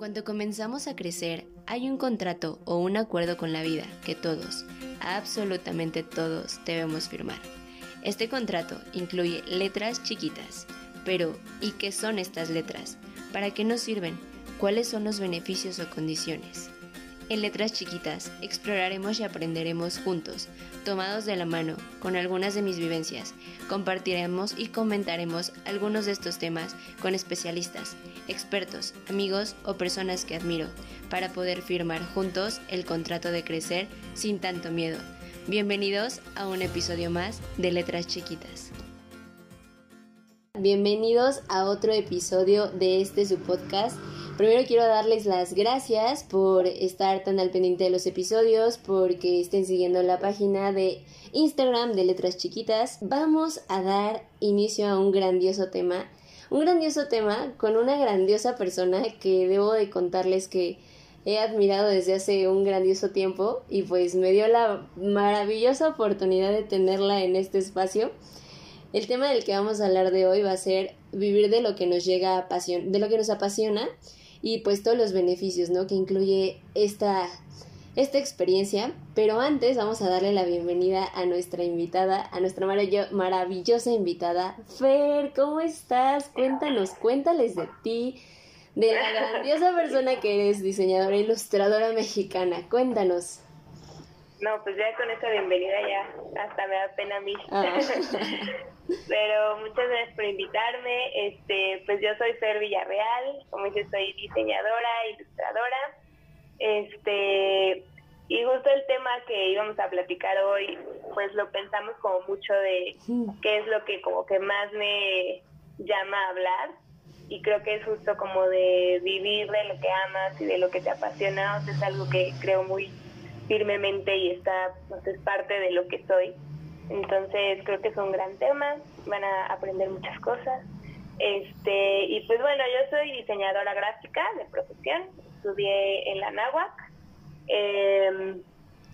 cuanto comenzamos a crecer, hay un contrato o un acuerdo con la vida que todos, absolutamente todos, debemos firmar. Este contrato incluye letras chiquitas, pero ¿y qué son estas letras? ¿Para qué nos sirven? ¿Cuáles son los beneficios o condiciones? En Letras Chiquitas exploraremos y aprenderemos juntos, tomados de la mano, con algunas de mis vivencias. Compartiremos y comentaremos algunos de estos temas con especialistas, expertos, amigos o personas que admiro, para poder firmar juntos el contrato de crecer sin tanto miedo. Bienvenidos a un episodio más de Letras Chiquitas. Bienvenidos a otro episodio de este su podcast Primero quiero darles las gracias por estar tan al pendiente de los episodios, porque estén siguiendo la página de Instagram de Letras Chiquitas. Vamos a dar inicio a un grandioso tema, un grandioso tema con una grandiosa persona que debo de contarles que he admirado desde hace un grandioso tiempo y pues me dio la maravillosa oportunidad de tenerla en este espacio. El tema del que vamos a hablar de hoy va a ser vivir de lo que nos llega a pasión, de lo que nos apasiona y pues todos los beneficios, ¿no? Que incluye esta, esta experiencia. Pero antes vamos a darle la bienvenida a nuestra invitada, a nuestra maravillosa invitada. Fer, ¿cómo estás? Cuéntanos, cuéntales de ti, de la grandiosa persona que eres, diseñadora e ilustradora mexicana. Cuéntanos. No, pues ya con esta bienvenida ya hasta me da pena a mí. Ah. Pero muchas gracias por invitarme. Este, pues yo soy Fer Villarreal, como dices, soy diseñadora, ilustradora. Este, y justo el tema que íbamos a platicar hoy, pues lo pensamos como mucho de qué es lo que como que más me llama a hablar. Y creo que es justo como de vivir de lo que amas y de lo que te apasiona. O sea, es algo que creo muy firmemente y está, pues, es parte de lo que soy. Entonces creo que es un gran tema, van a aprender muchas cosas. Este, y pues bueno, yo soy diseñadora gráfica de profesión, estudié en la NAWAC em,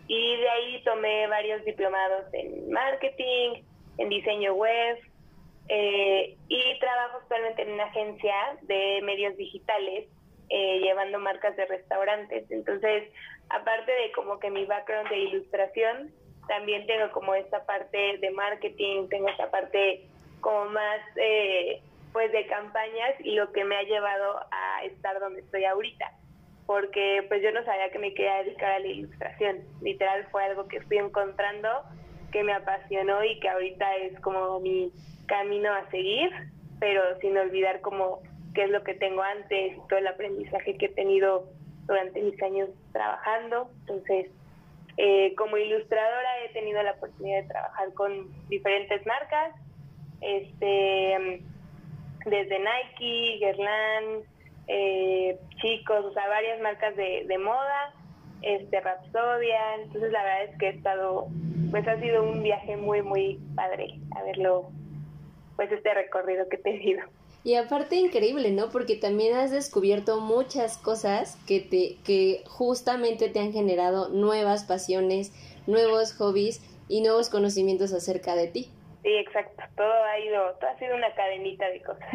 y de ahí tomé varios diplomados en marketing, en diseño web eh, y trabajo actualmente en una agencia de medios digitales eh, llevando marcas de restaurantes. Entonces, aparte de como que mi background de ilustración, también tengo como esta parte de marketing, tengo esta parte como más eh, pues de campañas y lo que me ha llevado a estar donde estoy ahorita porque pues yo no sabía que me quería dedicar a la ilustración literal fue algo que fui encontrando que me apasionó y que ahorita es como mi camino a seguir pero sin olvidar como qué es lo que tengo antes todo el aprendizaje que he tenido durante mis años trabajando. Entonces, eh, como ilustradora he tenido la oportunidad de trabajar con diferentes marcas, este, desde Nike, Guerlain, eh, chicos, o sea, varias marcas de, de moda, este, Rapsodia. Entonces, la verdad es que he estado, pues ha sido un viaje muy, muy padre haberlo, pues este recorrido que he tenido. Y aparte increíble, ¿no? Porque también has descubierto muchas cosas que te que justamente te han generado nuevas pasiones, nuevos hobbies y nuevos conocimientos acerca de ti. Sí, exacto. Todo ha ido, todo ha sido una cadenita de cosas.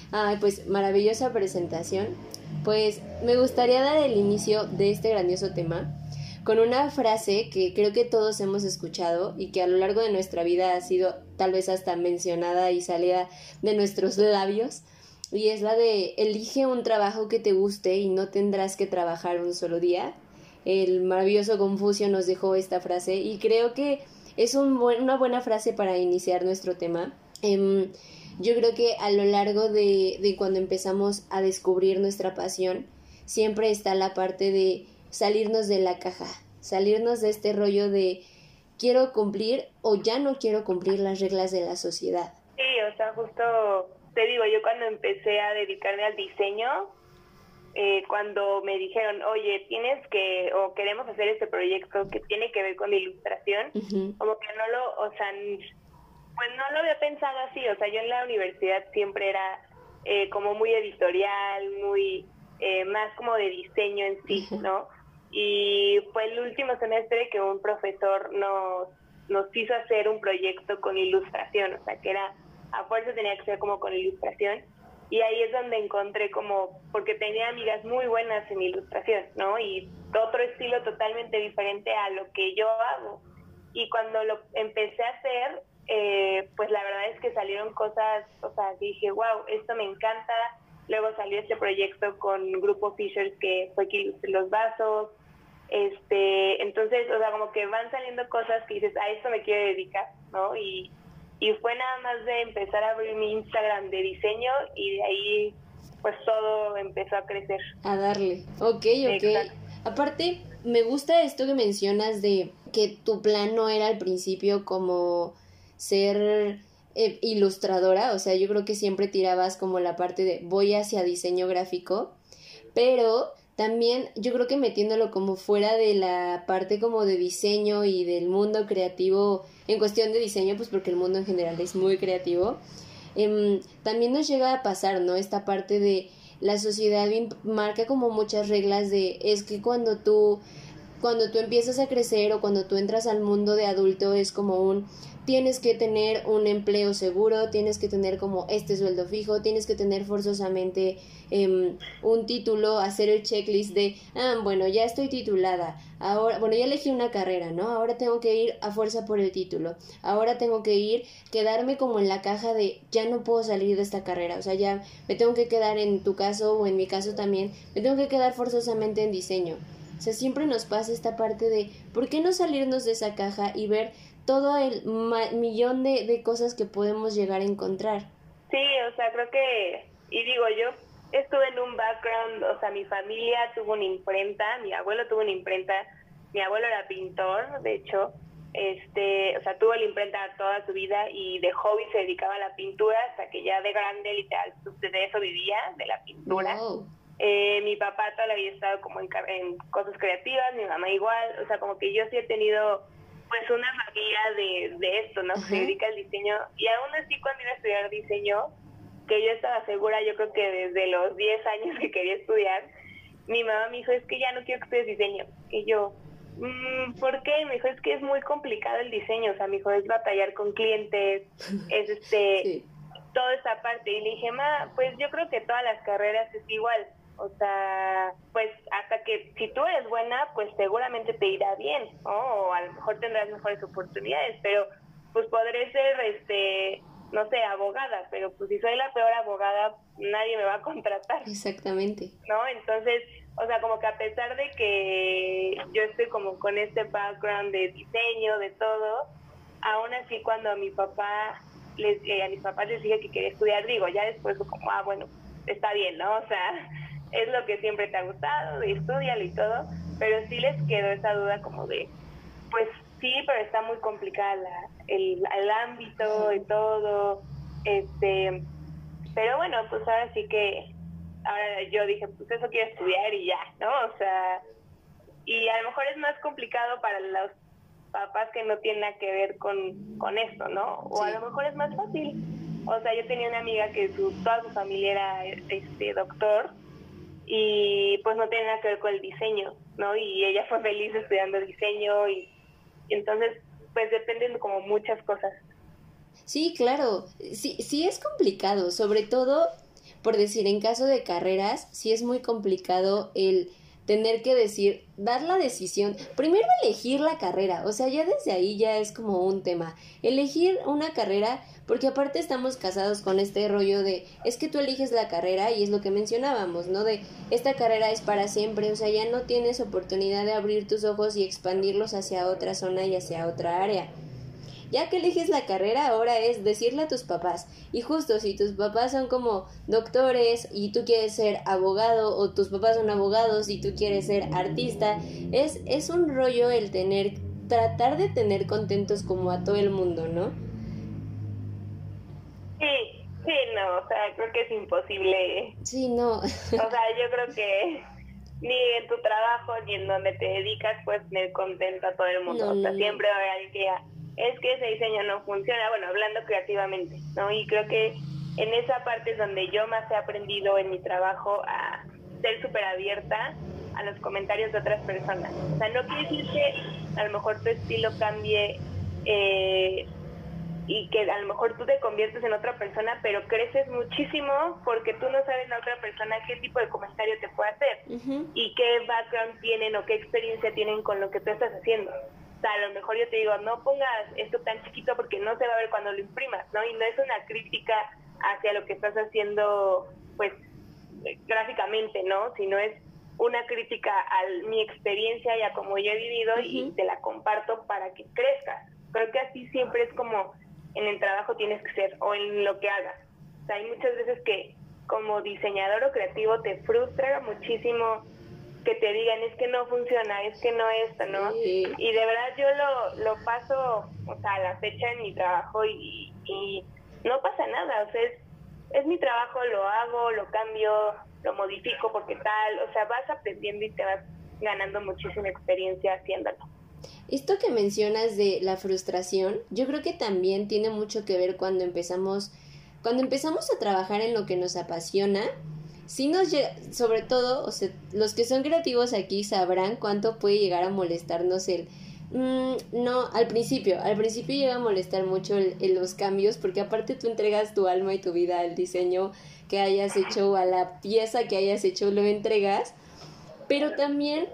Ay, pues maravillosa presentación. Pues me gustaría dar el inicio de este grandioso tema con una frase que creo que todos hemos escuchado y que a lo largo de nuestra vida ha sido tal vez hasta mencionada y salida de nuestros labios, y es la de elige un trabajo que te guste y no tendrás que trabajar un solo día. El maravilloso Confucio nos dejó esta frase y creo que es una buena frase para iniciar nuestro tema. Em, yo creo que a lo largo de, de cuando empezamos a descubrir nuestra pasión, siempre está la parte de salirnos de la caja, salirnos de este rollo de quiero cumplir o ya no quiero cumplir las reglas de la sociedad. Sí, o sea, justo te digo, yo cuando empecé a dedicarme al diseño, eh, cuando me dijeron, oye, tienes que, o queremos hacer este proyecto que tiene que ver con la ilustración, como que no lo, o sea, pues no lo había pensado así, o sea, yo en la universidad siempre era eh, como muy editorial, muy, eh, más como de diseño en sí, ¿no? y fue el último semestre que un profesor nos, nos hizo hacer un proyecto con ilustración, o sea que era, a fuerza tenía que ser como con ilustración, y ahí es donde encontré como, porque tenía amigas muy buenas en ilustración, ¿no? Y otro estilo totalmente diferente a lo que yo hago. Y cuando lo empecé a hacer, eh, pues la verdad es que salieron cosas, o sea, dije, wow, esto me encanta. Luego salió este proyecto con Grupo Fishers que fue que ilustré los vasos. Este, entonces, o sea, como que van saliendo cosas que dices, a esto me quiero dedicar, ¿no? Y, y fue nada más de empezar a abrir mi Instagram de diseño y de ahí pues todo empezó a crecer. A darle. Ok, ok. Aparte, me gusta esto que mencionas de que tu plan no era al principio como ser eh, ilustradora, o sea, yo creo que siempre tirabas como la parte de voy hacia diseño gráfico, pero también yo creo que metiéndolo como fuera de la parte como de diseño y del mundo creativo en cuestión de diseño, pues porque el mundo en general es muy creativo, em, también nos llega a pasar, ¿no? Esta parte de la sociedad marca como muchas reglas de es que cuando tú cuando tú empiezas a crecer o cuando tú entras al mundo de adulto es como un tienes que tener un empleo seguro, tienes que tener como este sueldo fijo, tienes que tener forzosamente em, un título, hacer el checklist de, ah, bueno, ya estoy titulada, ahora, bueno, ya elegí una carrera, ¿no? Ahora tengo que ir a fuerza por el título, ahora tengo que ir, quedarme como en la caja de, ya no puedo salir de esta carrera, o sea, ya me tengo que quedar en tu caso o en mi caso también, me tengo que quedar forzosamente en diseño. O sea, siempre nos pasa esta parte de, ¿por qué no salirnos de esa caja y ver todo el millón de, de cosas que podemos llegar a encontrar. Sí, o sea, creo que, y digo, yo estuve en un background, o sea, mi familia tuvo una imprenta, mi abuelo tuvo una imprenta, mi abuelo era pintor, de hecho, este, o sea, tuvo la imprenta toda su vida y de hobby se dedicaba a la pintura hasta que ya de grande, literal, de eso vivía, de la pintura. Eh, mi papá toda la vida estado como en, en cosas creativas, mi mamá igual, o sea, como que yo sí he tenido pues una familia de, de esto, ¿no? Se dedica al diseño. Y aún así cuando iba a estudiar diseño, que yo estaba segura, yo creo que desde los 10 años que quería estudiar, mi mamá me dijo, es que ya no quiero que estudies diseño. Y yo, mmm, ¿por qué? Me dijo, es que es muy complicado el diseño. O sea, me dijo, es batallar con clientes, es este, toda esa parte. Y le dije, ma, pues yo creo que todas las carreras es igual. O sea, pues hasta que si tú eres buena, pues seguramente te irá bien, O a lo mejor tendrás mejores oportunidades, pero pues podré ser, este, no sé, abogada, pero pues si soy la peor abogada, nadie me va a contratar. Exactamente. ¿No? Entonces, o sea, como que a pesar de que yo estoy como con este background de diseño, de todo, aún así cuando a mi papá, les, eh, a mis papás les dije que quería estudiar, digo, ya después como, ah, bueno, está bien, ¿no? O sea, es lo que siempre te ha gustado, y estudialo y todo, pero sí les quedó esa duda como de, pues sí, pero está muy complicada el, el ámbito y todo, este, pero bueno, pues ahora sí que, ahora yo dije, pues eso quiero estudiar y ya, ¿no? O sea, y a lo mejor es más complicado para los papás que no tienen nada que ver con, con esto, ¿no? O a lo mejor es más fácil. O sea, yo tenía una amiga que su, toda su familia era este doctor y pues no tiene nada que ver con el diseño, ¿no? Y ella fue feliz estudiando el diseño y, entonces pues dependen como muchas cosas. Sí, claro, sí, sí es complicado, sobre todo por decir, en caso de carreras, sí es muy complicado el tener que decir, dar la decisión, primero elegir la carrera, o sea, ya desde ahí ya es como un tema. Elegir una carrera porque aparte estamos casados con este rollo de, es que tú eliges la carrera y es lo que mencionábamos, ¿no? De, esta carrera es para siempre, o sea, ya no tienes oportunidad de abrir tus ojos y expandirlos hacia otra zona y hacia otra área. Ya que eliges la carrera, ahora es decirle a tus papás. Y justo si tus papás son como doctores y tú quieres ser abogado o tus papás son abogados y tú quieres ser artista, es, es un rollo el tener, tratar de tener contentos como a todo el mundo, ¿no? Sí, sí, no, o sea, creo que es imposible. Sí, no. o sea, yo creo que ni en tu trabajo ni en donde te dedicas puedes tener contento a todo el mundo. o sea, siempre va a haber alguien que es que ese diseño no funciona, bueno, hablando creativamente, ¿no? Y creo que en esa parte es donde yo más he aprendido en mi trabajo a ser súper abierta a los comentarios de otras personas. O sea, no quiere decir que a lo mejor tu estilo cambie eh, y que a lo mejor tú te conviertes en otra persona, pero creces muchísimo porque tú no sabes la otra persona qué tipo de comentario te puede hacer y qué background tienen o qué experiencia tienen con lo que tú estás haciendo. O sea, a lo mejor yo te digo, no pongas esto tan chiquito porque no se va a ver cuando lo imprimas, ¿no? Y no es una crítica hacia lo que estás haciendo, pues, gráficamente, ¿no? Sino es una crítica a mi experiencia y a cómo yo he vivido y te la comparto para que crezcas. Creo que así siempre es como en el trabajo tienes que ser o en lo que hagas. O sea, hay muchas veces que como diseñador o creativo te frustra muchísimo que te digan es que no funciona, es que no esto, ¿no? Y de verdad yo lo, lo paso, o sea, a la fecha en mi trabajo y, y no pasa nada, o sea, es, es mi trabajo, lo hago, lo cambio, lo modifico porque tal, o sea, vas aprendiendo y te vas ganando muchísima experiencia haciéndolo. Esto que mencionas de la frustración, yo creo que también tiene mucho que ver cuando empezamos, cuando empezamos a trabajar en lo que nos apasiona, si nos sobre todo, o sea, los que son creativos aquí sabrán cuánto puede llegar a molestarnos el mm, no, al principio, al principio llega a molestar mucho el, los cambios, porque aparte tú entregas tu alma y tu vida al diseño que hayas hecho o a la pieza que hayas hecho, lo entregas, pero también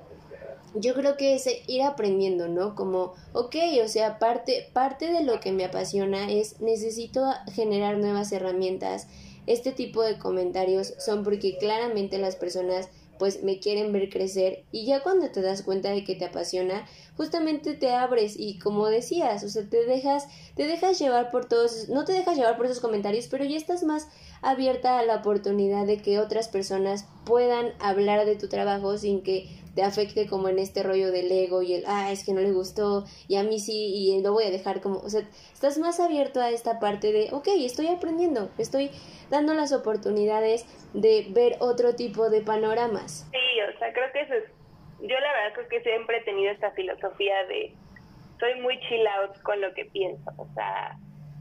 yo creo que es ir aprendiendo, ¿no? Como, ok, o sea, parte, parte de lo que me apasiona es necesito generar nuevas herramientas. Este tipo de comentarios son porque claramente las personas pues me quieren ver crecer y ya cuando te das cuenta de que te apasiona, justamente te abres y como decías, o sea, te dejas, te dejas llevar por todos, no te dejas llevar por esos comentarios, pero ya estás más abierta a la oportunidad de que otras personas puedan hablar de tu trabajo sin que te afecte como en este rollo del ego y el, ah, es que no le gustó y a mí sí y lo voy a dejar como, o sea, estás más abierto a esta parte de, ok, estoy aprendiendo, estoy dando las oportunidades de ver otro tipo de panoramas. Sí, o sea, creo que eso es, yo la verdad creo que siempre he tenido esta filosofía de, soy muy chill out con lo que pienso, o sea,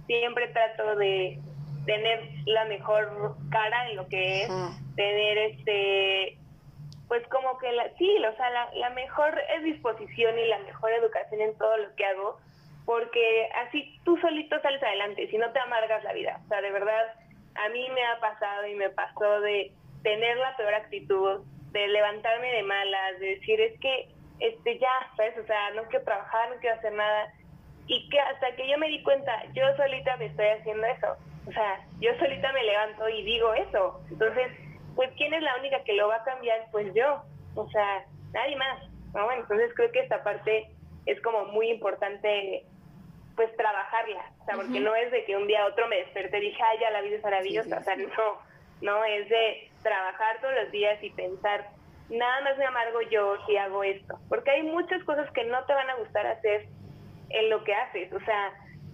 siempre trato de tener la mejor cara en lo que es, tener este pues como que la, sí, o sea, la, la mejor disposición y la mejor educación en todo lo que hago, porque así tú solito sales adelante, si no te amargas la vida. O sea, de verdad, a mí me ha pasado y me pasó de tener la peor actitud, de levantarme de malas, de decir, es que, este, ya, ¿sabes? O sea, no quiero trabajar, no quiero hacer nada. Y que hasta que yo me di cuenta, yo solita me estoy haciendo eso. O sea, yo solita me levanto y digo eso. Entonces, pues ¿quién es la única que lo va a cambiar? Pues yo, o sea, nadie más. ¿no? Entonces creo que esta parte es como muy importante pues trabajarla, o sea, porque no es de que un día a otro me desperté y dije, ay, ya la vida es maravillosa, o sea, no, no, es de trabajar todos los días y pensar, nada más me amargo yo si hago esto, porque hay muchas cosas que no te van a gustar hacer en lo que haces, o sea,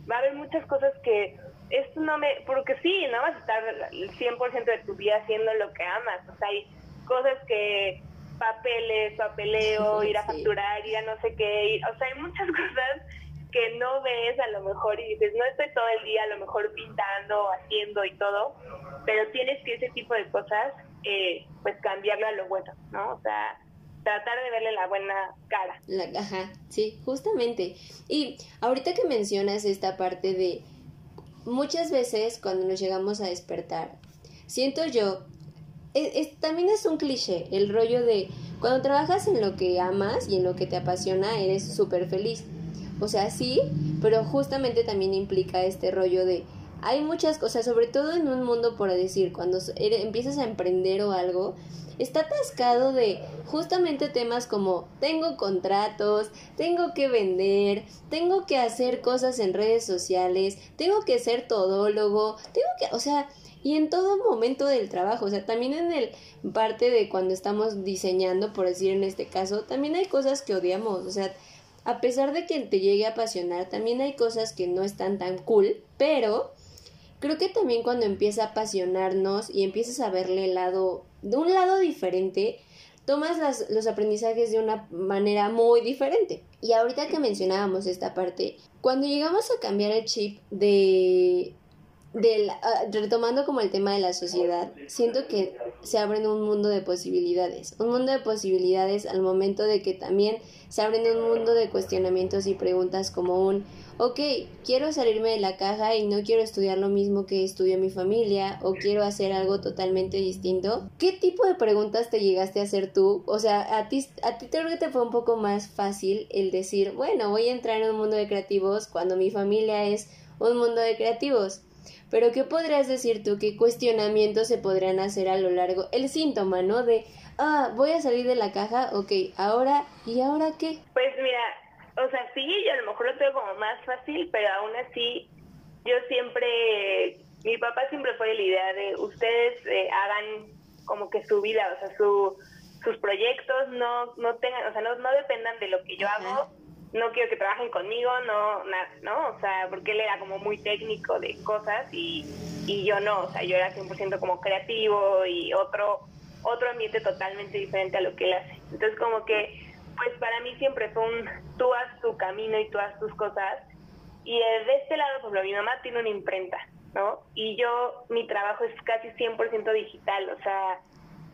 va a haber muchas cosas que esto no me, porque sí, no vas a estar el 100% de tu vida haciendo lo que amas, o sea, hay cosas que, papeles, papeleo, ir a facturar, ir a no sé qué, o sea, hay muchas cosas que no ves a lo mejor y dices, no estoy todo el día a lo mejor pintando, haciendo y todo, pero tienes que ese tipo de cosas, eh, pues cambiarlo a lo bueno, ¿no? O sea, tratar de verle la buena cara. ajá, sí, justamente. Y ahorita que mencionas esta parte de muchas veces cuando nos llegamos a despertar, siento yo, también es un cliché, el rollo de cuando trabajas en lo que amas y en lo que te apasiona, eres súper feliz. O sea, sí, pero justamente también implica este rollo de hay muchas cosas, sobre todo en un mundo, por decir, cuando empiezas a emprender o algo, está atascado de justamente temas como tengo contratos, tengo que vender, tengo que hacer cosas en redes sociales, tengo que ser todólogo, tengo que, o sea, y en todo momento del trabajo, o sea, también en el parte de cuando estamos diseñando, por decir en este caso, también hay cosas que odiamos, o sea, a pesar de que te llegue a apasionar, también hay cosas que no están tan cool, pero creo que también cuando empieza a apasionarnos y empiezas a verle el lado, de un lado diferente, tomas las, los aprendizajes de una manera muy diferente. Y ahorita que mencionábamos esta parte, cuando llegamos a cambiar el chip de del, ah, retomando como el tema de la sociedad, siento que se abre un mundo de posibilidades, un mundo de posibilidades al momento de que también se abren un mundo de cuestionamientos y preguntas como un, ok, quiero salirme de la caja y no quiero estudiar lo mismo que estudió mi familia o quiero hacer algo totalmente distinto. ¿Qué tipo de preguntas te llegaste a hacer tú? O sea, a ti, a ti creo que te fue un poco más fácil el decir, bueno, voy a entrar en un mundo de creativos cuando mi familia es un mundo de creativos. Pero ¿qué podrías decir tú? ¿Qué cuestionamientos se podrían hacer a lo largo? El síntoma, ¿no? De, ah, voy a salir de la caja, ok, ahora, ¿y ahora qué? Pues mira, o sea, sí, yo a lo mejor lo tengo como más fácil, pero aún así, yo siempre, mi papá siempre fue de la idea de ustedes eh, hagan como que su vida, o sea, su, sus proyectos no, no tengan, o sea, no, no dependan de lo que yo hago no quiero que trabajen conmigo, no, ¿no? O sea, porque él era como muy técnico de cosas y, y yo no, o sea, yo era 100% como creativo y otro, otro ambiente totalmente diferente a lo que él hace. Entonces como que, pues para mí siempre fue un, tú haz tu camino y tú haz tus cosas. Y de este lado, por ejemplo, mi mamá tiene una imprenta, ¿no? Y yo, mi trabajo es casi 100% digital, o sea,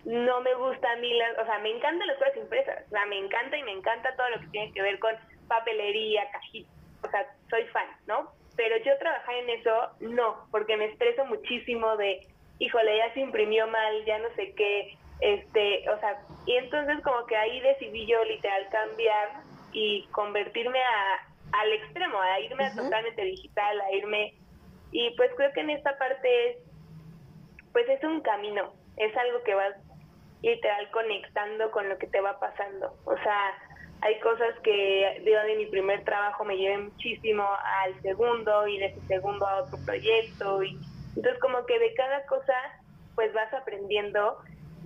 no me gusta a mí, las, o sea, me encantan las cosas impresas, o sea, me encanta y me encanta todo lo que tiene que ver con papelería, cajita, o sea, soy fan, ¿no? Pero yo trabajar en eso, no, porque me estreso muchísimo de, híjole, ya se imprimió mal, ya no sé qué, este, o sea, y entonces como que ahí decidí yo literal cambiar y convertirme a, al extremo, a irme a totalmente digital, a irme, y pues creo que en esta parte es, pues es un camino, es algo que vas literal conectando con lo que te va pasando, o sea, hay cosas que digo, de mi primer trabajo me llevé muchísimo al segundo y de ese segundo a otro proyecto y entonces como que de cada cosa pues vas aprendiendo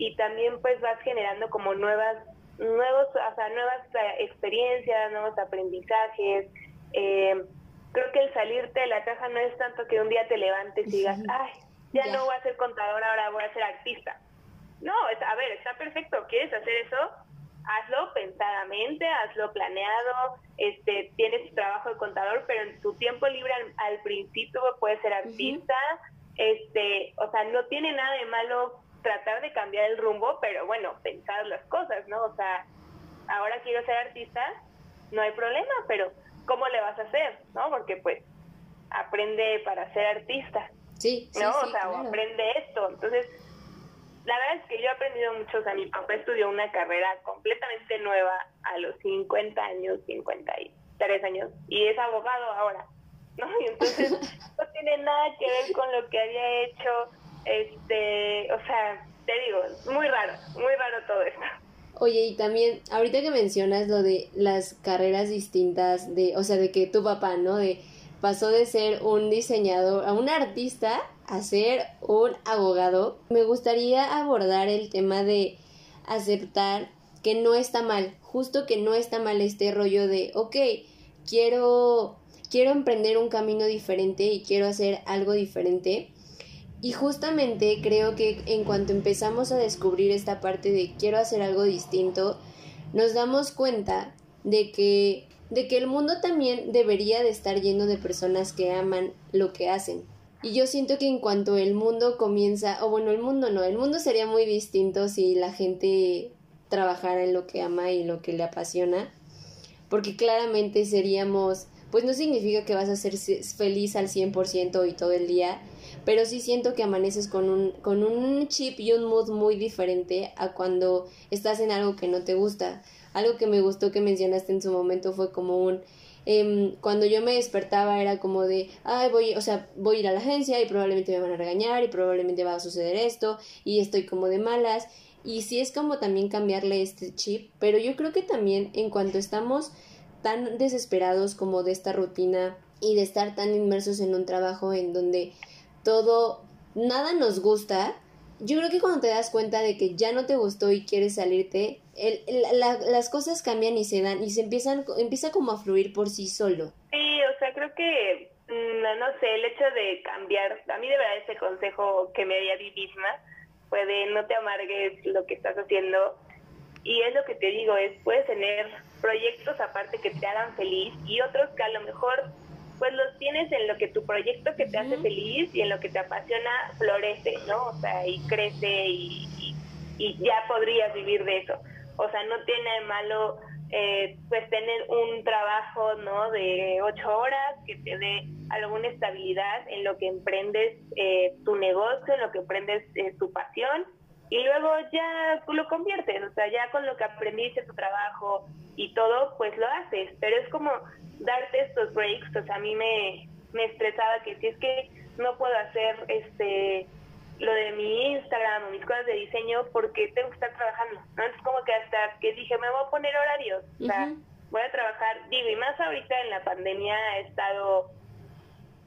y también pues vas generando como nuevas nuevos o sea nuevas eh, experiencias nuevos aprendizajes eh, creo que el salirte de la caja no es tanto que un día te levantes y digas ay ya, no voy a ser contador ahora voy a ser artista no a ver está perfecto quieres hacer eso hazlo pensadamente, hazlo planeado, este, tienes tu trabajo de contador, pero en tu tiempo libre al, principio puedes ser artista, este, o sea, no tiene nada de malo tratar de cambiar el rumbo, pero bueno, pensar las cosas, ¿no? O sea, ahora quiero ser artista, no hay problema, pero ¿cómo le vas a hacer? ¿No? Porque pues aprende para ser artista. Sí, ¿no? o sea, o aprende esto. Entonces, la verdad es que yo he aprendido mucho, o sea, mi papá estudió una carrera completamente nueva a los 50 años, 53 años, y es abogado ahora, ¿no? Y entonces no tiene nada que ver con lo que había hecho, este, o sea, te digo, muy raro, muy raro todo esto. Oye, y también, ahorita que mencionas lo de las carreras distintas, de, o sea, de que tu papá, ¿no? De pasó de ser un diseñador a un artista a ser un abogado, me gustaría abordar el tema de aceptar que no está mal, justo que no está mal este rollo de, ok, quiero, quiero emprender un camino diferente y quiero hacer algo diferente. Y justamente creo que en cuanto empezamos a descubrir esta parte de quiero hacer algo distinto, nos damos cuenta de que de que el mundo también debería de estar lleno de personas que aman lo que hacen. Y yo siento que en cuanto el mundo comienza, o bueno, el mundo no, el mundo sería muy distinto si la gente trabajara en lo que ama y lo que le apasiona, porque claramente seríamos, pues no significa que vas a ser feliz al 100% y todo el día, pero sí siento que amaneces con un, con un chip y un mood muy diferente a cuando estás en algo que no te gusta. Algo que me gustó que mencionaste en su momento fue como un... Em, cuando yo me despertaba era como de, ay, voy, o sea, voy a ir a la agencia y probablemente me van a regañar y probablemente va a suceder esto y estoy como de malas. Y sí es como también cambiarle este chip, pero yo creo que también en cuanto estamos tan desesperados como de esta rutina y de estar tan inmersos en un trabajo en donde todo, nada nos gusta, yo creo que cuando te das cuenta de que ya no te gustó y quieres salirte, el, las cosas cambian y se dan y se empiezan, empieza como a fluir por sí solo. Sí, o sea, creo que, mm, no, sé, el hecho de cambiar, a mí de verdad ese consejo que me di a mí misma fue de no te amargues lo que estás haciendo y es lo que te digo, es puedes tener proyectos aparte que te hagan feliz y otros que a lo mejor pues los tienes en lo que tu proyecto que te hace feliz y en lo que te apasiona florece, ¿no? O sea, y crece y, y, ya podrías vivir de eso. O sea, no tiene de malo eh, pues tener un trabajo, ¿no? De ocho horas que te dé alguna estabilidad en lo que emprendes eh, tu negocio, en lo que emprendes eh, tu pasión y luego ya lo conviertes, o sea, ya con lo que aprendiste tu trabajo y todo, pues lo haces, pero es como darte estos breaks, o sea, a mí me, me estresaba que si es que no puedo hacer este lo de mi Instagram o mis cosas de diseño porque tengo que estar trabajando, ¿no? Es como que hasta que dije, me voy a poner horarios, o sea, voy a trabajar, digo, y más ahorita en la pandemia ha estado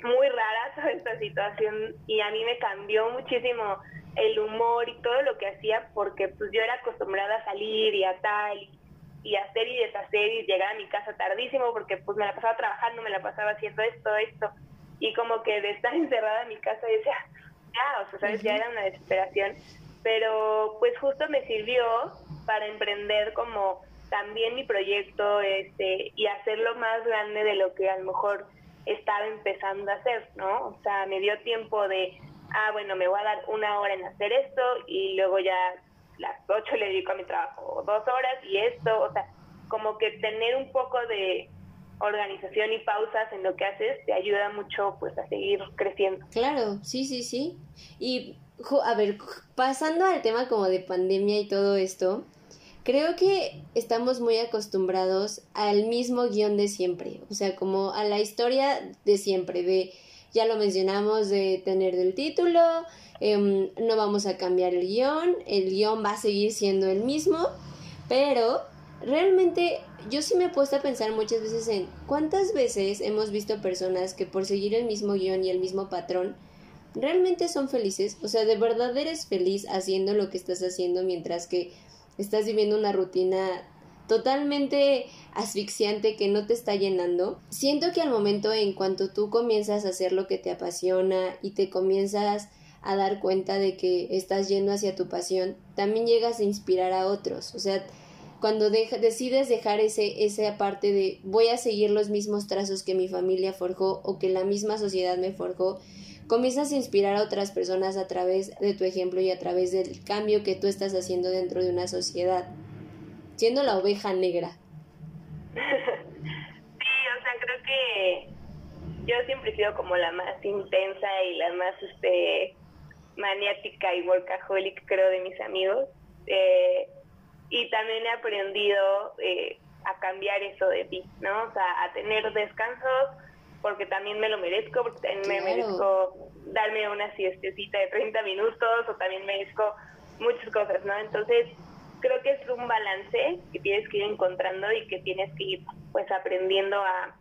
muy rara toda esta situación y a mí me cambió muchísimo el humor y todo lo que hacía porque pues yo era acostumbrada a salir y a tal y, hacer y deshacer y llegar a mi casa tardísimo porque pues me la pasaba trabajando, me la pasaba haciendo esto, esto y como que de estar encerrada en mi casa decía, ya, o sea, ¿sabes? Ya era una desesperación, pero pues justo me sirvió para emprender como también mi proyecto este y hacerlo más grande de lo que a lo mejor estaba empezando a hacer, ¿no? O sea, me dio tiempo de ah, bueno, me voy a dar una hora en hacer esto y luego ya las ocho le dedico a mi trabajo, dos horas y esto, o sea, como que tener un poco de organización y pausas en lo que haces te ayuda mucho pues a seguir creciendo. Claro, sí, sí, sí. Y a ver, pasando al tema como de pandemia y todo esto, creo que estamos muy acostumbrados al mismo guion de siempre, o sea, como a la historia de siempre, de ya lo mencionamos de tener del título, em, no vamos a cambiar el guion, el guion va a seguir siendo el mismo, pero realmente yo sí me he puesto a pensar muchas veces en cuántas veces hemos visto personas que por seguir el mismo guion y el mismo patrón, realmente son felices, o sea, de verdad eres feliz haciendo lo que estás haciendo mientras que estás viviendo una rutina totalmente asfixiante que no te está llenando, siento que al momento en cuanto tú comienzas a hacer lo que te apasiona y te comienzas a dar cuenta de que estás yendo hacia tu pasión, también llegas a inspirar a otros. O sea, cuando decides dejar ese, esa parte de voy a seguir los mismos trazos que mi familia forjó o que la misma sociedad me forjó, comienzas a inspirar a otras personas a través de tu ejemplo y a través del cambio que tú estás haciendo dentro de una sociedad siendo la oveja negra. sí, o sea, creo que yo siempre he sido como la más intensa y la más este maniática y workaholic, creo, de mis amigos. Eh, y también he aprendido eh, a cambiar eso de ti, ¿no? O sea, a tener descansos, porque también me lo merezco, porque también me merezco darme una siestecita de 30 minutos, o también merezco muchas cosas, ¿no? Entonces, creo que es un balance que tienes que ir encontrando y que tienes que ir pues aprendiendo a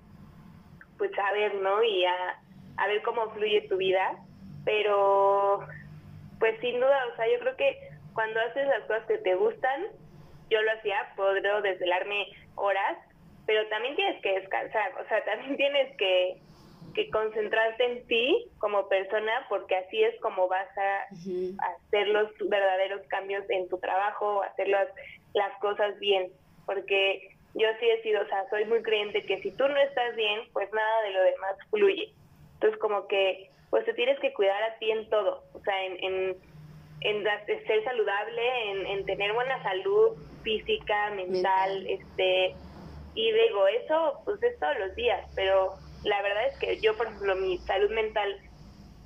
pues a ver, ¿no? Y a, a ver cómo fluye tu vida, pero pues sin duda, o sea, yo creo que cuando haces las cosas que te gustan, yo lo hacía, puedo desvelarme horas, pero también tienes que descansar, o sea, también tienes que que concentrarte en ti como persona, porque así es como vas a hacer los verdaderos cambios en tu trabajo, hacer las, las cosas bien, porque yo sí he sido, o sea, soy muy creyente que si tú no estás bien, pues nada de lo demás fluye. Entonces, como que, pues te tienes que cuidar a ti en todo, o sea, en, en, en ser saludable, en, en tener buena salud física, mental, este, y digo, eso pues es todos los días, pero la verdad es que yo, por ejemplo, mi salud mental,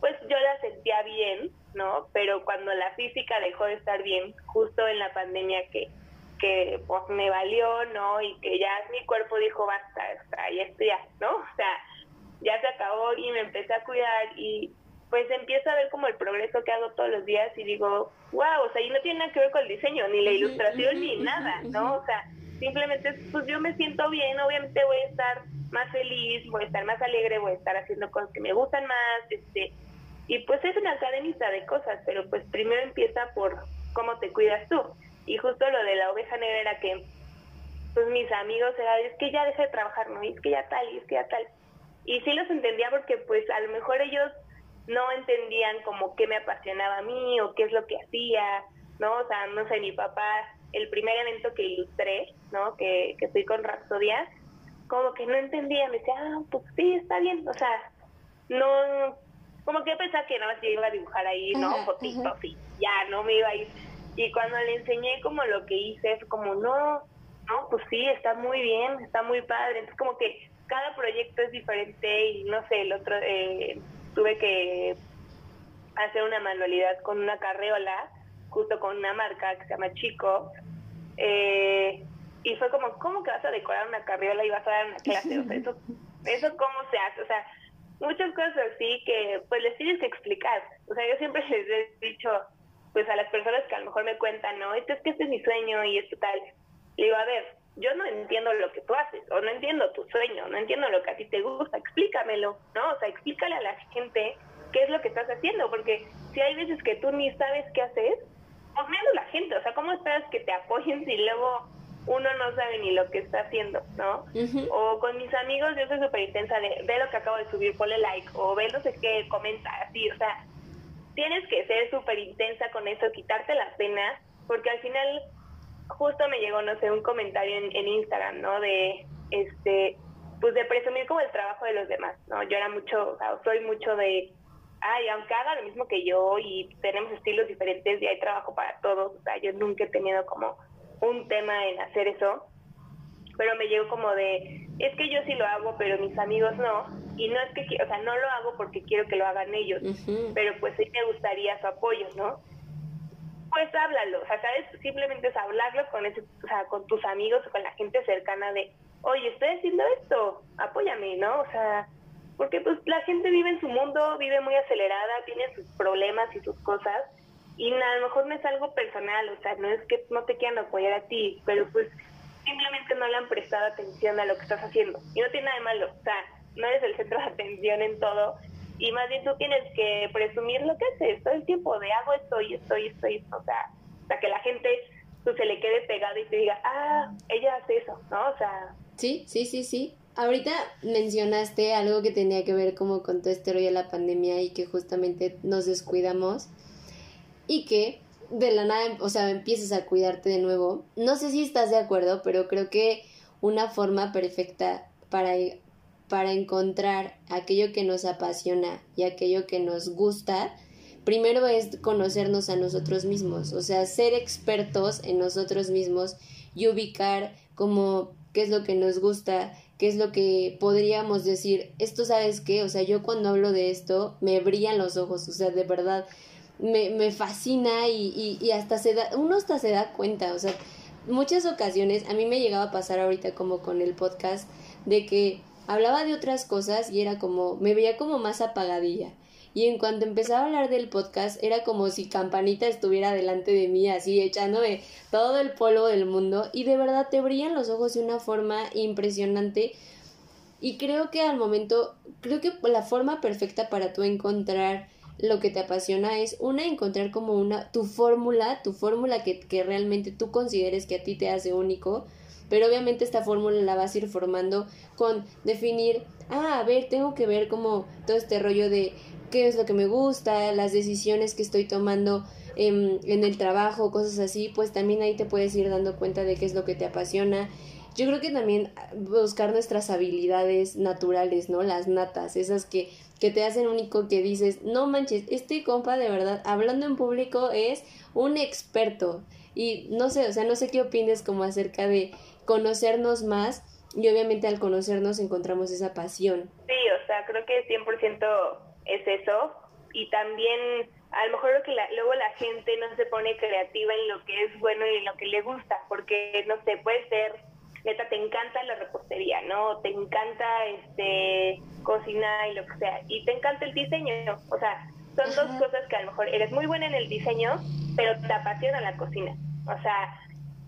pues yo la sentía bien, ¿no? Pero cuando la física dejó de estar bien, justo en la pandemia que, que pues me valió, ¿no? Y que ya mi cuerpo dijo, basta, basta y esto ya, ¿no? O sea, ya se acabó y me empecé a cuidar y pues empiezo a ver como el progreso que hago todos los días y digo, wow, o sea, y no tiene nada que ver con el diseño, ni la ilustración, ni nada, ¿no? O sea, simplemente, pues yo me siento bien, obviamente voy a estar más feliz, voy a estar más alegre, voy a estar haciendo cosas que me gustan más, este, y pues es una cadenita de cosas, pero pues primero empieza por cómo te cuidas tú. Y justo lo de la oveja negra era que, pues mis amigos era, es que ya deja de trabajar, ¿no? Y es que ya tal, y es que ya tal. Y sí los entendía porque pues a lo mejor ellos no entendían como qué me apasionaba a mí o qué es lo que hacía, ¿no? O sea, no sé, mi papá, el primer evento que ilustré, ¿no? Que, que fui con Rapsodia, como que no entendía, me decía, ah, pues sí, está bien, o sea, no, como que pensaba que nada más yo iba a dibujar ahí, ¿no? Fotitos y ya, no me iba a ir. Y cuando le enseñé como lo que hice, fue como, no, no, pues sí, está muy bien, está muy padre. Entonces como que cada proyecto es diferente y no sé, el otro, eh, tuve que hacer una manualidad con una carreola, justo con una marca que se llama Chico. Eh, y fue como, ¿cómo que vas a decorar una carriola y vas a dar una clase? O sea, eso, eso cómo se hace, o sea, muchas cosas así que pues les tienes que explicar. O sea, yo siempre les he dicho, pues a las personas que a lo mejor me cuentan, no, esto es que este es mi sueño y esto tal. Le digo, a ver, yo no entiendo lo que tú haces, o no entiendo tu sueño, no entiendo lo que a ti te gusta, explícamelo, ¿no? O sea, explícale a la gente qué es lo que estás haciendo, porque si hay veces que tú ni sabes qué hacer, pues menos la gente, o sea, ¿cómo esperas que te apoyen si luego uno no sabe ni lo que está haciendo, ¿no? O con mis amigos yo soy súper intensa de, ve lo que acabo de subir, ponle like, o ve no sé qué, comenta, así, o sea, tienes que ser súper intensa con eso, quitarte la pena, porque al final justo me llegó, no sé, un comentario en, en Instagram, ¿no? De, este, pues de presumir como el trabajo de los demás, ¿no? Yo era mucho, o sea, soy mucho de, ay, aunque haga lo mismo que yo y tenemos estilos diferentes y hay trabajo para todos, o sea, yo nunca he tenido como un tema en hacer eso, pero me llegó como de, es que yo sí lo hago, pero mis amigos no, y no es que, o sea, no lo hago porque quiero que lo hagan ellos, pero pues sí me gustaría su apoyo, ¿no? Pues háblalo, o sea. Simplemente es hablarlo con, ese, o sea, con tus amigos o con la gente cercana de, oye, estoy haciendo esto, apóyame, ¿no? O sea, porque pues la gente vive en su mundo, vive muy acelerada, tiene sus problemas y sus cosas, y a lo mejor no es algo personal, o sea, no es que no te quieran apoyar a ti, pero pues simplemente no le han prestado atención a lo que estás haciendo. Y no tiene nada de malo, o sea, no eres el centro de atención en todo, y más bien tú tienes que presumir lo que haces todo el tiempo, de hago esto y esto y esto y esto, o sea, para que la gente pues, se le quede pegado y te diga, ah, ella hace eso, ¿no? O sea... Sí, sí, sí, sí. Ahorita mencionaste algo que tenía que ver como con todo este rollo de la pandemia y que justamente nos descuidamos y que de la nada, o sea, empieces a cuidarte de nuevo. No sé si estás de acuerdo, pero creo que una forma perfecta para, para encontrar aquello que nos apasiona y aquello que nos gusta, primero es conocernos a nosotros mismos, o sea, ser expertos en nosotros mismos y ubicar como qué es lo que nos gusta, qué es lo que podríamos decir, esto sabes qué, o sea, yo cuando hablo de esto me brillan los ojos, o sea, de verdad, me, me fascina y, y, hasta se da, uno hasta se da cuenta, o sea, muchas ocasiones a mí me llegaba a pasar ahorita como con el podcast de que hablaba de otras cosas y era como, me veía como más apagadilla. Y en cuanto empezaba a hablar del podcast, era como si Campanita estuviera delante de mí, así echándome todo el polvo del mundo. Y de verdad te brillan los ojos de una forma impresionante. Y creo que al momento, creo que la forma perfecta para tú encontrar lo que te apasiona es una encontrar como una tu fórmula, tu fórmula que, que realmente tú consideres que a ti te hace único, pero obviamente esta fórmula la vas a ir formando con definir, ah, a ver, tengo que ver como todo este rollo de qué es lo que me gusta, las decisiones que estoy tomando en, en el trabajo, cosas así, pues también ahí te puedes ir dando cuenta de qué es lo que te apasiona. Yo creo que también buscar nuestras habilidades naturales, ¿no? Las natas, esas que que te hacen único que dices, no manches, este compa de verdad, hablando en público es un experto. Y no sé, o sea, no sé qué opines como acerca de conocernos más y obviamente al conocernos encontramos esa pasión. Sí, o sea, creo que 100% es eso. Y también a lo mejor lo que luego la gente no se pone creativa en lo que es bueno y en lo que le gusta, porque no sé, puede ser neta, te encanta la repostería, ¿no? Te encanta este cocinar y lo que sea. Y te encanta el diseño. O sea, son dos cosas que a lo mejor eres muy buena en el diseño, pero te apasiona la cocina. O sea,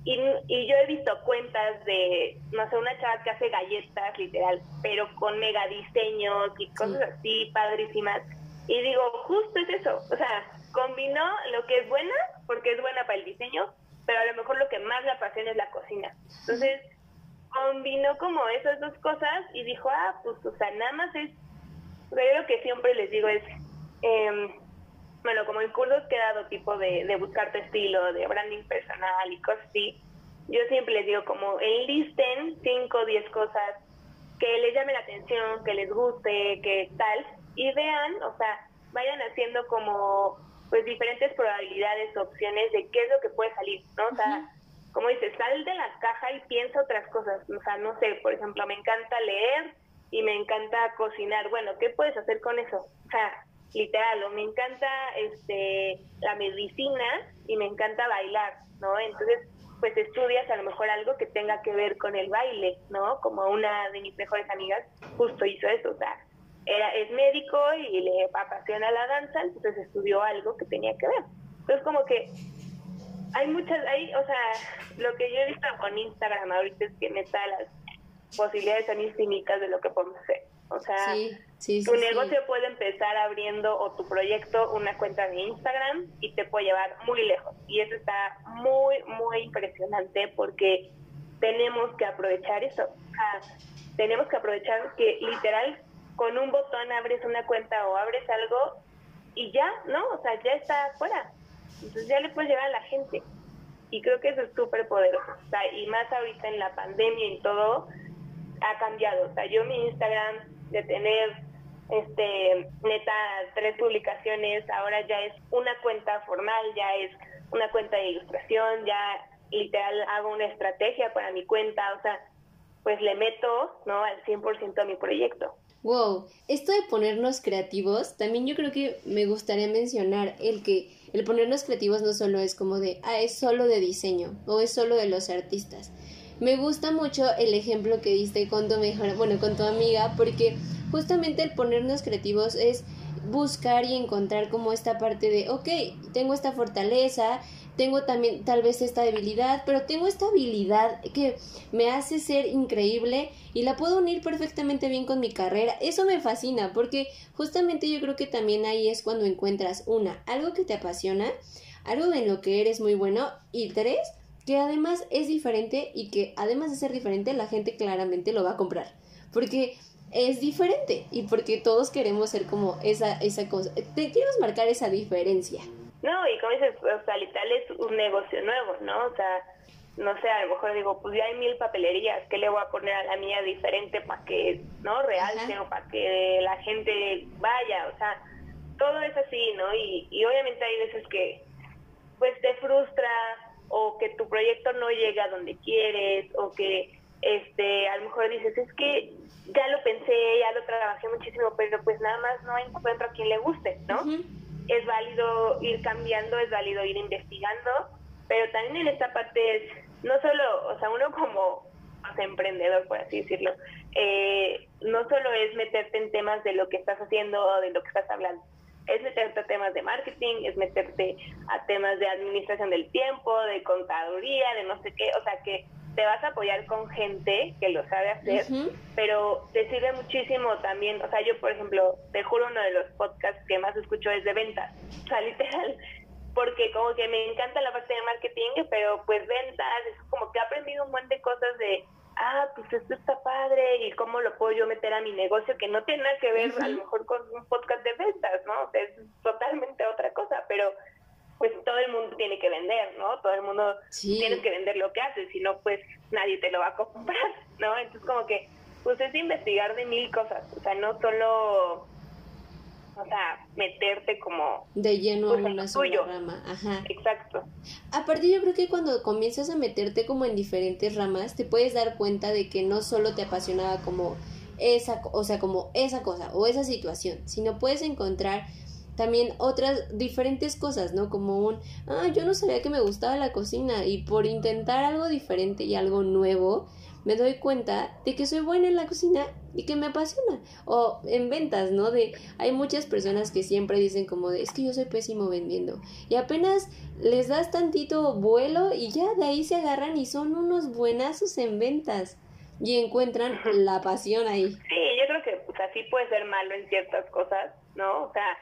y, y yo he visto cuentas de, no sé, una chava que hace galletas, literal, pero con mega diseños y cosas así padrísimas. Y digo, justo es eso. O sea, combinó lo que es buena, porque es buena para el diseño, pero a lo mejor lo que más le apasiona es la cocina. Entonces, combinó como esas dos cosas y dijo, ah, pues, o sea, nada más es, yo lo que siempre les digo es, eh, bueno, como en cursos que he dado tipo de, de buscar tu estilo, de branding personal y cosas así, yo siempre les digo como enlisten 5 o 10 cosas que les llame la atención, que les guste, que tal, y vean, o sea, vayan haciendo como pues diferentes probabilidades, opciones de qué es lo que puede salir, ¿no? O sea, como dices, sal de la caja y piensa otras cosas, o sea, no sé, por ejemplo, me encanta leer y me encanta cocinar, bueno, ¿qué puedes hacer con eso? O sea, literal, o me encanta este la medicina y me encanta bailar, ¿no? Entonces, pues estudias a lo mejor algo que tenga que ver con el baile, ¿no? Como una de mis mejores amigas justo hizo eso, o sea, era, es médico y le apasiona la danza, entonces estudió algo que tenía que ver. Entonces como que hay muchas, hay, o sea, lo que yo he visto con Instagram ahorita es que neta las posibilidades son infinitas de lo que podemos hacer. O sea, tu negocio puede empezar abriendo o tu proyecto una cuenta de Instagram y te puede llevar muy lejos. Y eso está muy, muy impresionante porque tenemos que aprovechar eso. O sea, tenemos que aprovechar que literal con un botón abres una cuenta o abres algo y ya, ¿no? O sea, ya está afuera. Entonces ya le puedes llevar a la gente. Y creo que eso es súper poderoso. O sea, y más ahorita en la pandemia y todo, ha cambiado. O sea, yo mi Instagram de tener este neta tres publicaciones, ahora ya es una cuenta formal, ya es una cuenta de ilustración, ya literal hago una estrategia para mi cuenta, o sea, pues le meto, ¿no? al 100% a mi proyecto. Wow, esto de ponernos creativos, también yo creo que me gustaría mencionar el que el ponernos creativos no solo es como de, ah, es solo de diseño o es solo de los artistas. Me gusta mucho el ejemplo que diste con tu mejor, bueno, con tu amiga, porque justamente el ponernos creativos es buscar y encontrar como esta parte de, ok, tengo esta fortaleza, tengo también tal vez esta debilidad, pero tengo esta habilidad que me hace ser increíble y la puedo unir perfectamente bien con mi carrera. Eso me fascina porque justamente yo creo que también ahí es cuando encuentras una, algo que te apasiona, algo en lo que eres muy bueno y tres, que además es diferente y que además de ser diferente la gente claramente lo va a comprar. Porque es diferente y porque todos queremos ser como esa, esa cosa. Te queremos marcar esa diferencia. No, y como dices, o sea, literal es un negocio nuevo, ¿no? O sea, no sé, a lo mejor digo, pues ya hay mil papelerías, ¿qué le voy a poner a la mía diferente para que, ¿no? Realce o para que la gente vaya, o sea, todo es así, ¿no? Y, y obviamente hay veces que, pues te frustra o que tu proyecto no llega a donde quieres o que, este, a lo mejor dices, es que ya lo pensé, ya lo trabajé muchísimo, pero pues nada más no encuentro a quien le guste, ¿no? es válido ir cambiando, es válido ir investigando, pero también en esta parte es, no solo, o sea, uno como emprendedor, por así decirlo, eh, no solo es meterte en temas de lo que estás haciendo o de lo que estás hablando, es meterte a temas de marketing, es meterte a temas de administración del tiempo, de contaduría, de no sé qué, o sea que te vas a apoyar con gente que lo sabe hacer, pero te sirve muchísimo también, o sea, yo por ejemplo, te juro uno de los podcasts que más escucho es de ventas, o sea, literal, porque como que me encanta la parte de marketing, pero pues ventas, es como que he aprendido un montón de cosas de, ah, pues esto está padre y cómo lo puedo yo meter a mi negocio, que no tiene nada que ver a lo mejor con un podcast de ventas, ¿no? O sea, es totalmente otra cosa, pero pues todo el mundo tiene que vender, ¿no? Todo el mundo tiene que vender lo que hace, si no, pues nadie te lo va a comprar, ¿no? Entonces como que, pues es investigar de mil cosas, o sea, no solo, o sea, meterte como... De lleno pues, en una sola rama, ajá. Exacto. Aparte yo creo que cuando comienzas a meterte como en diferentes ramas, te puedes dar cuenta de que no solo te apasionaba como esa, o sea, como esa cosa o esa situación, sino puedes encontrar también otras diferentes cosas, ¿no? Como un, ah, yo no sabía que me gustaba la cocina y por intentar algo diferente y algo nuevo, me doy cuenta de que soy buena en la cocina y que me apasiona. O en ventas, ¿no? De hay muchas personas que siempre dicen como de, es que yo soy pésimo vendiendo. Y apenas les das tantito vuelo y ya de ahí se agarran y son unos buenazos en ventas. Y encuentran la pasión ahí. Sí, yo creo que pues así puede ser malo en ciertas cosas, ¿no? O sea,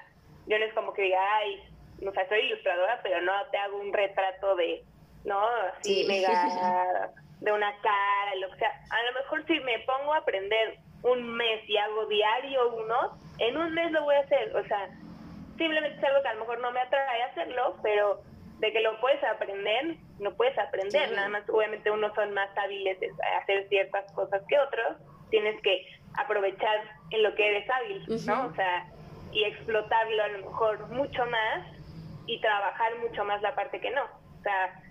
yo no es como que diga, ay, o sea, soy ilustradora, pero no te hago un retrato de, ¿no? Así mega de una cara, lo que sea. A lo mejor si me pongo a aprender un mes y hago diario uno, en un mes lo voy a hacer. O sea, simplemente es algo que a lo mejor no me atrae a hacerlo, pero de que lo puedes aprender, no puedes aprender. Nada más, obviamente, unos son más hábiles de hacer ciertas cosas que otros, tienes que aprovechar en lo que eres hábil, ¿no? O sea, y explotarlo a lo mejor mucho más y trabajar mucho más la parte que no. O sea,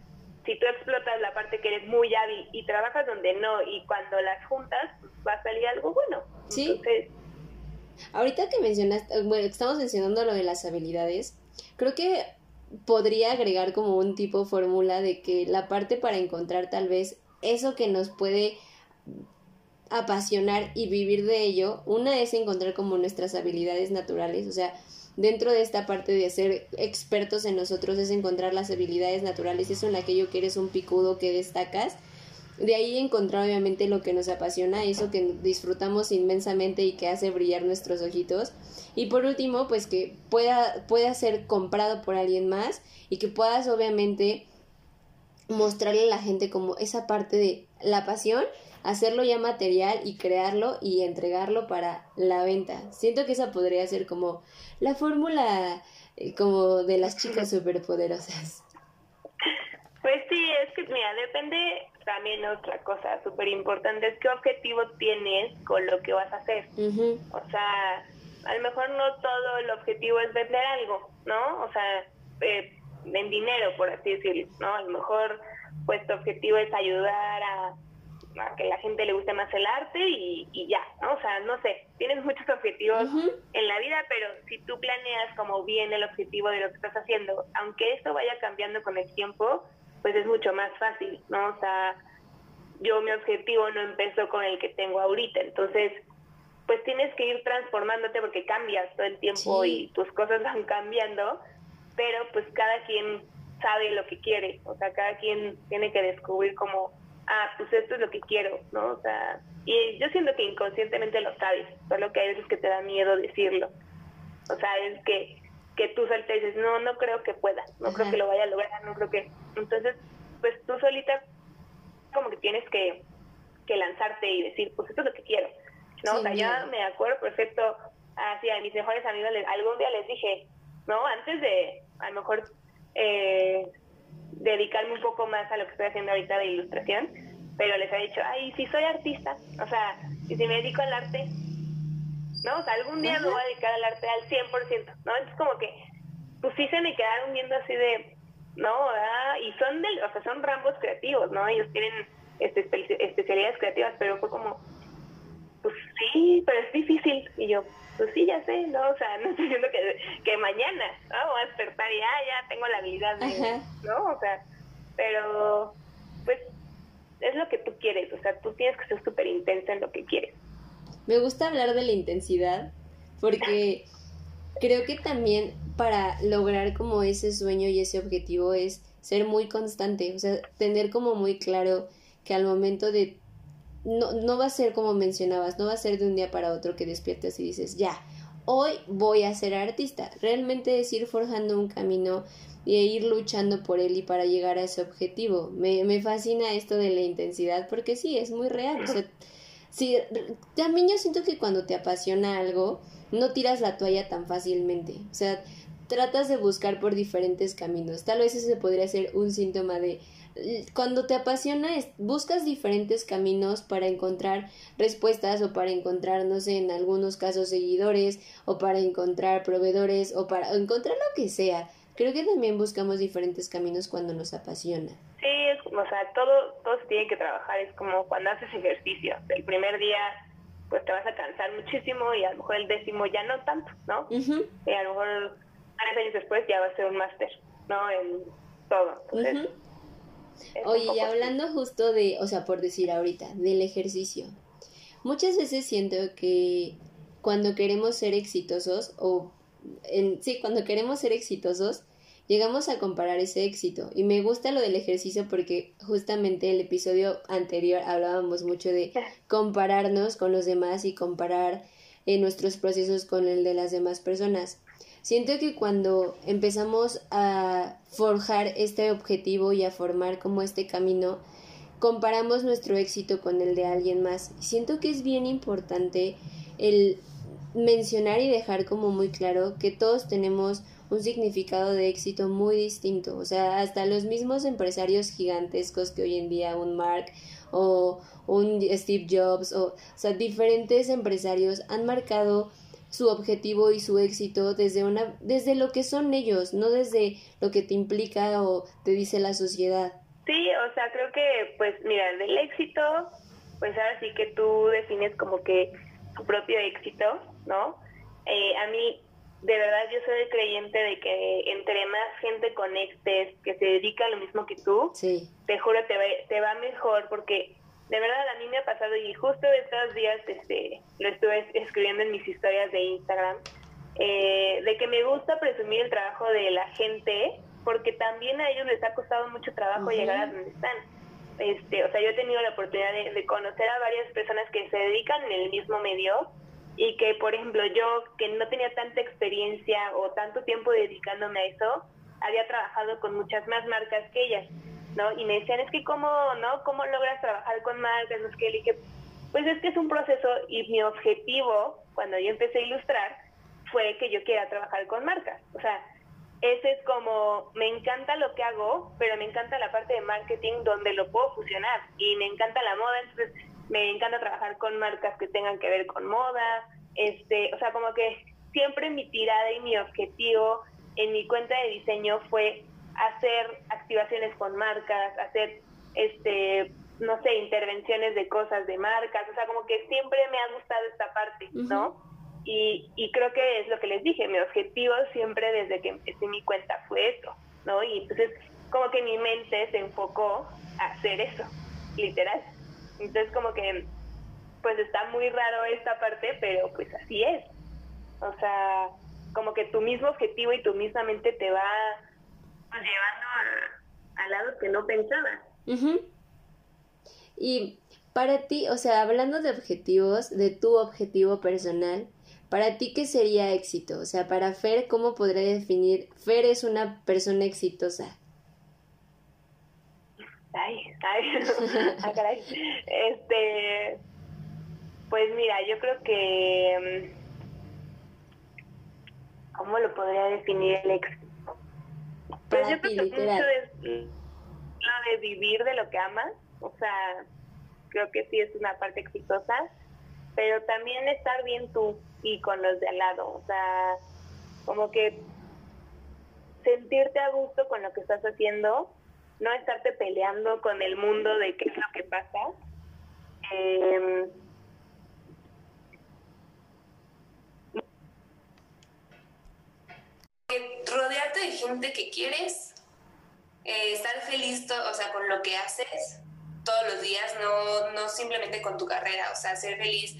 si tú explotas la parte que eres muy hábil y trabajas donde no y cuando las juntas, pues va a salir algo bueno. Sí. Ahorita que mencionaste, bueno, estamos mencionando lo de las habilidades, creo que podría agregar como un tipo fórmula de que la parte para encontrar tal vez eso que nos puede apasionar y vivir de ello, una es encontrar como nuestras habilidades naturales, o sea, dentro de esta parte de ser expertos en nosotros es encontrar las habilidades naturales, eso en aquello que eres un picudo que destacas. De ahí encontrar obviamente lo que nos apasiona, eso que disfrutamos inmensamente y que hace brillar nuestros ojitos. Y por último, pues que pueda, pueda ser comprado por alguien más y que puedas obviamente mostrarle a la gente como esa parte de la pasión hacerlo ya material y crearlo y entregarlo para la venta. Siento que esa podría ser como la fórmula eh, como de las chicas superpoderosas. Pues sí, es que mira, depende también otra cosa súper importante, es qué objetivo tienes con lo que vas a hacer. O sea, a lo mejor no todo el objetivo es vender algo, ¿no? O sea, eh, en dinero, por así decirlo, ¿no? A lo mejor pues tu objetivo es ayudar a a que la gente le guste más el arte y, y ya, ¿no? O sea, no sé, tienes muchos objetivos en la vida, pero si tú planeas como bien el objetivo de lo que estás haciendo, aunque esto vaya cambiando con el tiempo, pues es mucho más fácil, ¿no? O sea, yo mi objetivo no empezó con el que tengo ahorita, entonces pues tienes que ir transformándote porque cambias todo el tiempo y tus cosas van cambiando, pero pues cada quien sabe lo que quiere, o sea, cada quien tiene que descubrir como ah, pues esto es lo que quiero, ¿no? O sea, y yo siento que inconscientemente lo sabes, solo que hay veces que te da miedo decirlo. O sea, es que, que tú y dices, no, no creo que pueda, no creo que lo vaya a lograr, no creo que... Entonces, pues tú solita como que tienes que, que lanzarte y decir, pues esto es lo que quiero, ¿no? o sea, ya me acuerdo perfecto, así a mis mejores amigos algún día les dije, ¿no? Antes de, a lo mejor... Eh, dedicarme un poco más a lo que estoy haciendo ahorita de ilustración, pero les he dicho, ay, si soy artista, o sea, y si me dedico al arte, ¿no? O sea, algún día me voy a dedicar al arte al 100%, ¿no? Entonces como que, pues sí se me quedaron viendo así de, ¿no? Ah, y son, del, o sea, son rambos creativos, ¿no? Ellos tienen este, especialidades creativas, pero fue como, pues sí, pero es difícil. Y yo, pues sí, ya sé, ¿no? O sea, no estoy diciendo que, que mañana, ¿no? Voy a despertar y ah, ya tengo la habilidad de, ¿no? O sea, pero, pues, es lo que tú quieres, o sea, tú tienes que ser súper intensa en lo que quieres. Me gusta hablar de la intensidad porque creo que también para lograr como ese sueño y ese objetivo es ser muy constante, o sea, tener como muy claro que al momento de no, no va a ser como mencionabas, no va a ser de un día para otro que despiertas y dices, ya, hoy voy a ser artista. Realmente es ir forjando un camino y ir luchando por él y para llegar a ese objetivo. Me, me fascina esto de la intensidad porque sí, es muy real. O sea, sí, también yo siento que cuando te apasiona algo, no tiras la toalla tan fácilmente. O sea, tratas de buscar por diferentes caminos. Tal vez ese podría ser un síntoma de cuando te apasiona buscas diferentes caminos para encontrar respuestas o para encontrar, no sé, en algunos casos seguidores o para encontrar proveedores o para encontrar lo que sea. Creo que también buscamos diferentes caminos cuando nos apasiona. Sí, es, o sea, todo, todo se tiene que trabajar. Es como cuando haces ejercicio. El primer día pues te vas a cansar muchísimo y a lo mejor el décimo ya no tanto, ¿no? Y a lo mejor tres años después ya va a ser un máster, ¿no? En todo. Entonces, Oye, y hablando justo de, o sea, por decir ahorita, del ejercicio. Muchas veces siento que cuando queremos ser exitosos, o en, sí, cuando queremos ser exitosos, llegamos a comparar ese éxito. Y me gusta lo del ejercicio porque justamente el episodio anterior hablábamos mucho de compararnos con los demás y comparar eh, nuestros procesos con el de las demás personas. Siento que cuando empezamos a forjar este objetivo y a formar como este camino, comparamos nuestro éxito con el de alguien más. Siento que es bien importante el mencionar y dejar como muy claro que todos tenemos un significado de éxito muy distinto. O sea, hasta los mismos empresarios gigantescos que hoy en día un Mark o un Steve Jobs o, o sea, diferentes empresarios han marcado su objetivo y su éxito desde una desde lo que son ellos, no desde lo que te implica o te dice la sociedad. Sí, o sea, creo que pues mira, del éxito, pues ahora sí que tú defines como que tu propio éxito, ¿no? Eh, a mí de verdad yo soy creyente de que entre más gente conectes que se dedica a lo mismo que tú, te juro te va, te va mejor porque de verdad a mí me ha pasado y justo estos días este, lo estuve escribiendo en mis historias de Instagram, eh, de que me gusta presumir el trabajo de la gente porque también a ellos les ha costado mucho trabajo llegar a donde están. Este, o sea, yo he tenido la oportunidad de, conocer a varias personas que se dedican en el mismo medio y que, por ejemplo, yo que no tenía tanta experiencia o tanto tiempo dedicándome a eso, había trabajado con muchas más marcas que ellas. ¿No? Y me decían, es que cómo, ¿no? ¿Cómo logras trabajar con marcas? Es que le dije, pues es que es un proceso y mi objetivo cuando yo empecé a ilustrar fue que yo quiera trabajar con marcas. O sea, ese es como, me encanta lo que hago, pero me encanta la parte de marketing donde lo puedo fusionar y me encanta la moda, entonces me encanta trabajar con marcas que tengan que ver con moda, este, o sea, como que siempre mi tirada y mi objetivo en mi cuenta de diseño fue hacer activaciones con marcas, hacer, este, no sé, intervenciones de cosas de marcas, o sea, como que siempre me ha gustado esta parte, ¿no? Y, y creo que es lo que les dije, mi objetivo siempre desde que empecé mi cuenta fue eso, ¿no? Y entonces como que mi mente se enfocó a hacer eso, literal. Entonces como que pues está muy raro esta parte, pero pues así es. O sea, como que tu mismo objetivo y tu misma mente te va pues, llevando a, lado que no pensaba. Y para ti, o sea, hablando de objetivos, de tu objetivo personal, para ti, ¿qué sería éxito? O sea, para Fer, ¿cómo podría definir? Fer es una persona exitosa. Ay, ay, ah, caray. Este, pues mira, yo creo que, mm, ¿cómo lo podría definir el éxito? Pues yo creo que mucho es lo de vivir de lo que amas, o sea, creo que sí es una parte exitosa, pero también estar bien tú y con los de al lado, o sea, como que sentirte a gusto con lo que estás haciendo, no estarte peleando con el mundo de qué es lo que pasa. Eh, rodearte de gente que quieres, eh, estar feliz, o sea, con lo que haces todos los días, no, no simplemente con tu carrera, o sea, ser feliz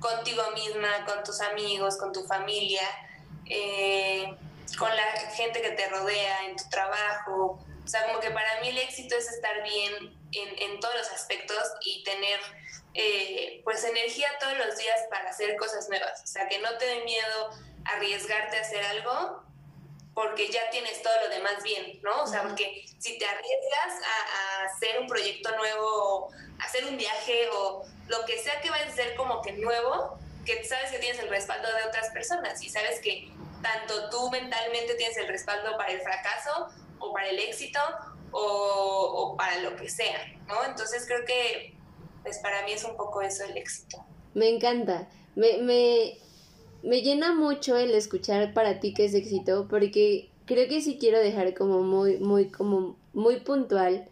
contigo misma, con tus amigos, con tu familia, eh, con la gente que te rodea en tu trabajo. O sea, como que para mí el éxito es estar bien en, en todos los aspectos y tener eh, pues energía todos los días para hacer cosas nuevas. O sea, que no te dé miedo arriesgarte a hacer algo porque ya tienes todo lo demás bien, ¿no? O sea, porque si te arriesgas a, hacer un proyecto nuevo, hacer un viaje o lo que sea que vaya a ser como que nuevo, que sabes que tienes el respaldo de otras personas y sabes que tanto tú mentalmente tienes el respaldo para el fracaso o para el éxito o, para lo que sea, ¿no? Entonces creo que pues para mí es un poco eso el éxito. Me encanta. Me, me, me llena mucho el escuchar para ti que es éxito, porque creo que sí quiero dejar como muy, muy, como muy puntual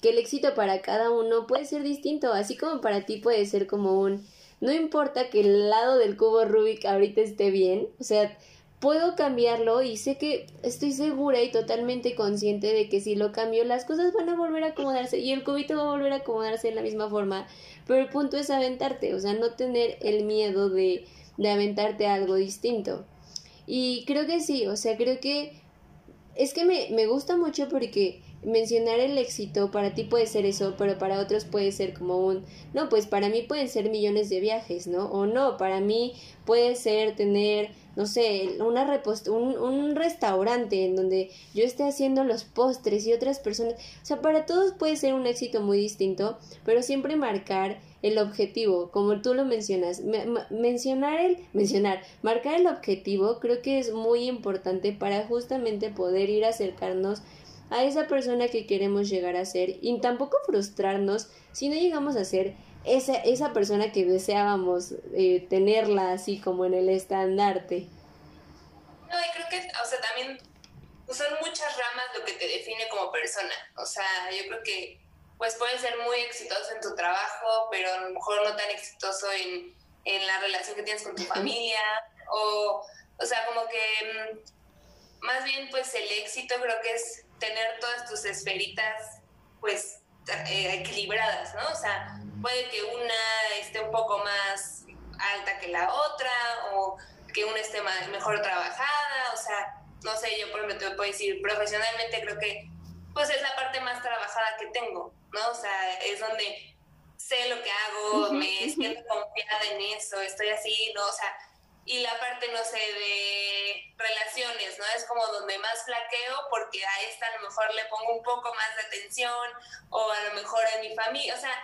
que el éxito para cada uno puede ser distinto, así como para ti puede ser como un, no importa que el lado del cubo Rubik ahorita esté bien, o sea, puedo cambiarlo y sé que estoy segura y totalmente consciente de que si lo cambio las cosas van a volver a acomodarse y el cubito va a volver a acomodarse de la misma forma, pero el punto es aventarte, o sea, no tener el miedo de de aventarte algo distinto. Y creo que sí, o sea, creo que es que me, me gusta mucho porque mencionar el éxito para ti puede ser eso, pero para otros puede ser como un, no, pues para mí pueden ser millones de viajes, ¿no? O no, para mí puede ser tener, no sé, una repost un, un restaurante en donde yo esté haciendo los postres y otras personas, o sea, para todos puede ser un éxito muy distinto, pero siempre marcar el objetivo, como tú lo mencionas, mencionar el, mencionar, marcar el objetivo creo que es muy importante para justamente poder ir a acercarnos a esa persona que queremos llegar a ser y tampoco frustrarnos si no llegamos a ser esa, esa persona que deseábamos eh, tenerla así como en el estandarte. No, y creo que, o sea, también son muchas ramas lo que te define como persona. O sea, yo creo que pues puedes ser muy exitoso en tu trabajo, pero a lo mejor no tan exitoso en, en la relación que tienes con tu familia. o, o sea, como que mm, más bien pues el éxito creo que es tener todas tus esferitas, pues, eh, equilibradas, ¿no? O sea, puede que una esté un poco más alta que la otra, o que una esté mejor trabajada, o sea, no sé, yo por ejemplo te puedo decir, profesionalmente creo que, pues, es la parte más trabajada que tengo, ¿no? O sea, es donde sé lo que hago, me siento confiada en eso, estoy así, ¿no? O sea, y la parte, no sé, de relaciones, ¿no? Es como donde más flaqueo porque a esta a lo mejor le pongo un poco más de atención o a lo mejor a mi familia, o sea,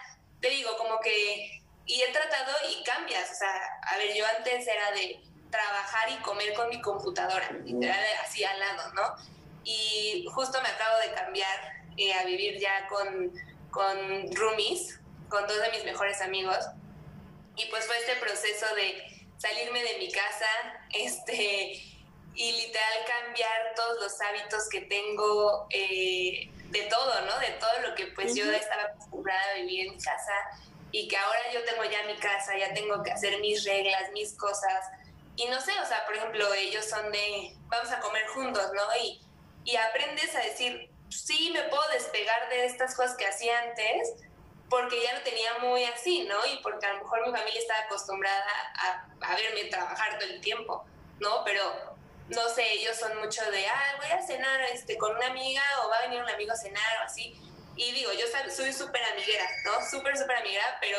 te digo, como que, y he tratado y cambias, o sea, a ver, yo antes era de trabajar y comer con mi computadora, literal, así al lado, ¿no? Y justo me acabo de cambiar eh, a vivir ya con, con roomies, con dos de mis mejores amigos, y pues fue este proceso de salirme de mi casa, este, y literal cambiar todos los hábitos que tengo eh, de todo, ¿no? De todo lo que pues yo estaba acostumbrada a vivir en casa y que ahora yo tengo ya mi casa, ya tengo que hacer mis reglas, mis cosas. Y no sé, o sea, por ejemplo, ellos son de, vamos a comer juntos, ¿no? Y, y aprendes a decir, sí, me puedo despegar de estas cosas que hacía antes, porque ya lo tenía muy así, ¿no? Y porque a lo mejor mi familia estaba acostumbrada a, a verme trabajar todo el tiempo, ¿no? Pero no sé, ellos son mucho de, ah, voy a cenar este, con una amiga o va a venir un amigo a cenar o así. Y digo, yo soy súper amiguera, ¿no? Súper, súper amiguera, pero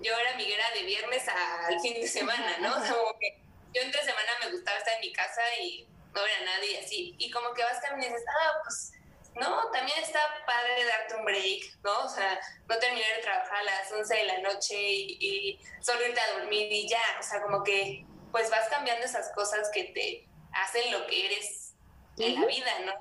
yo era amiguera de viernes al fin de semana, ¿no? Como que yo entre semana me gustaba estar en mi casa y no ver a nadie así. Y como que vas caminando y dices, ah, pues no, también está padre darte un break, ¿no? O sea, no terminar de trabajar a las 11 de la noche y, solo irte a dormir y ya, o sea, como que pues vas cambiando esas cosas que te hacen lo que eres en la vida, ¿no?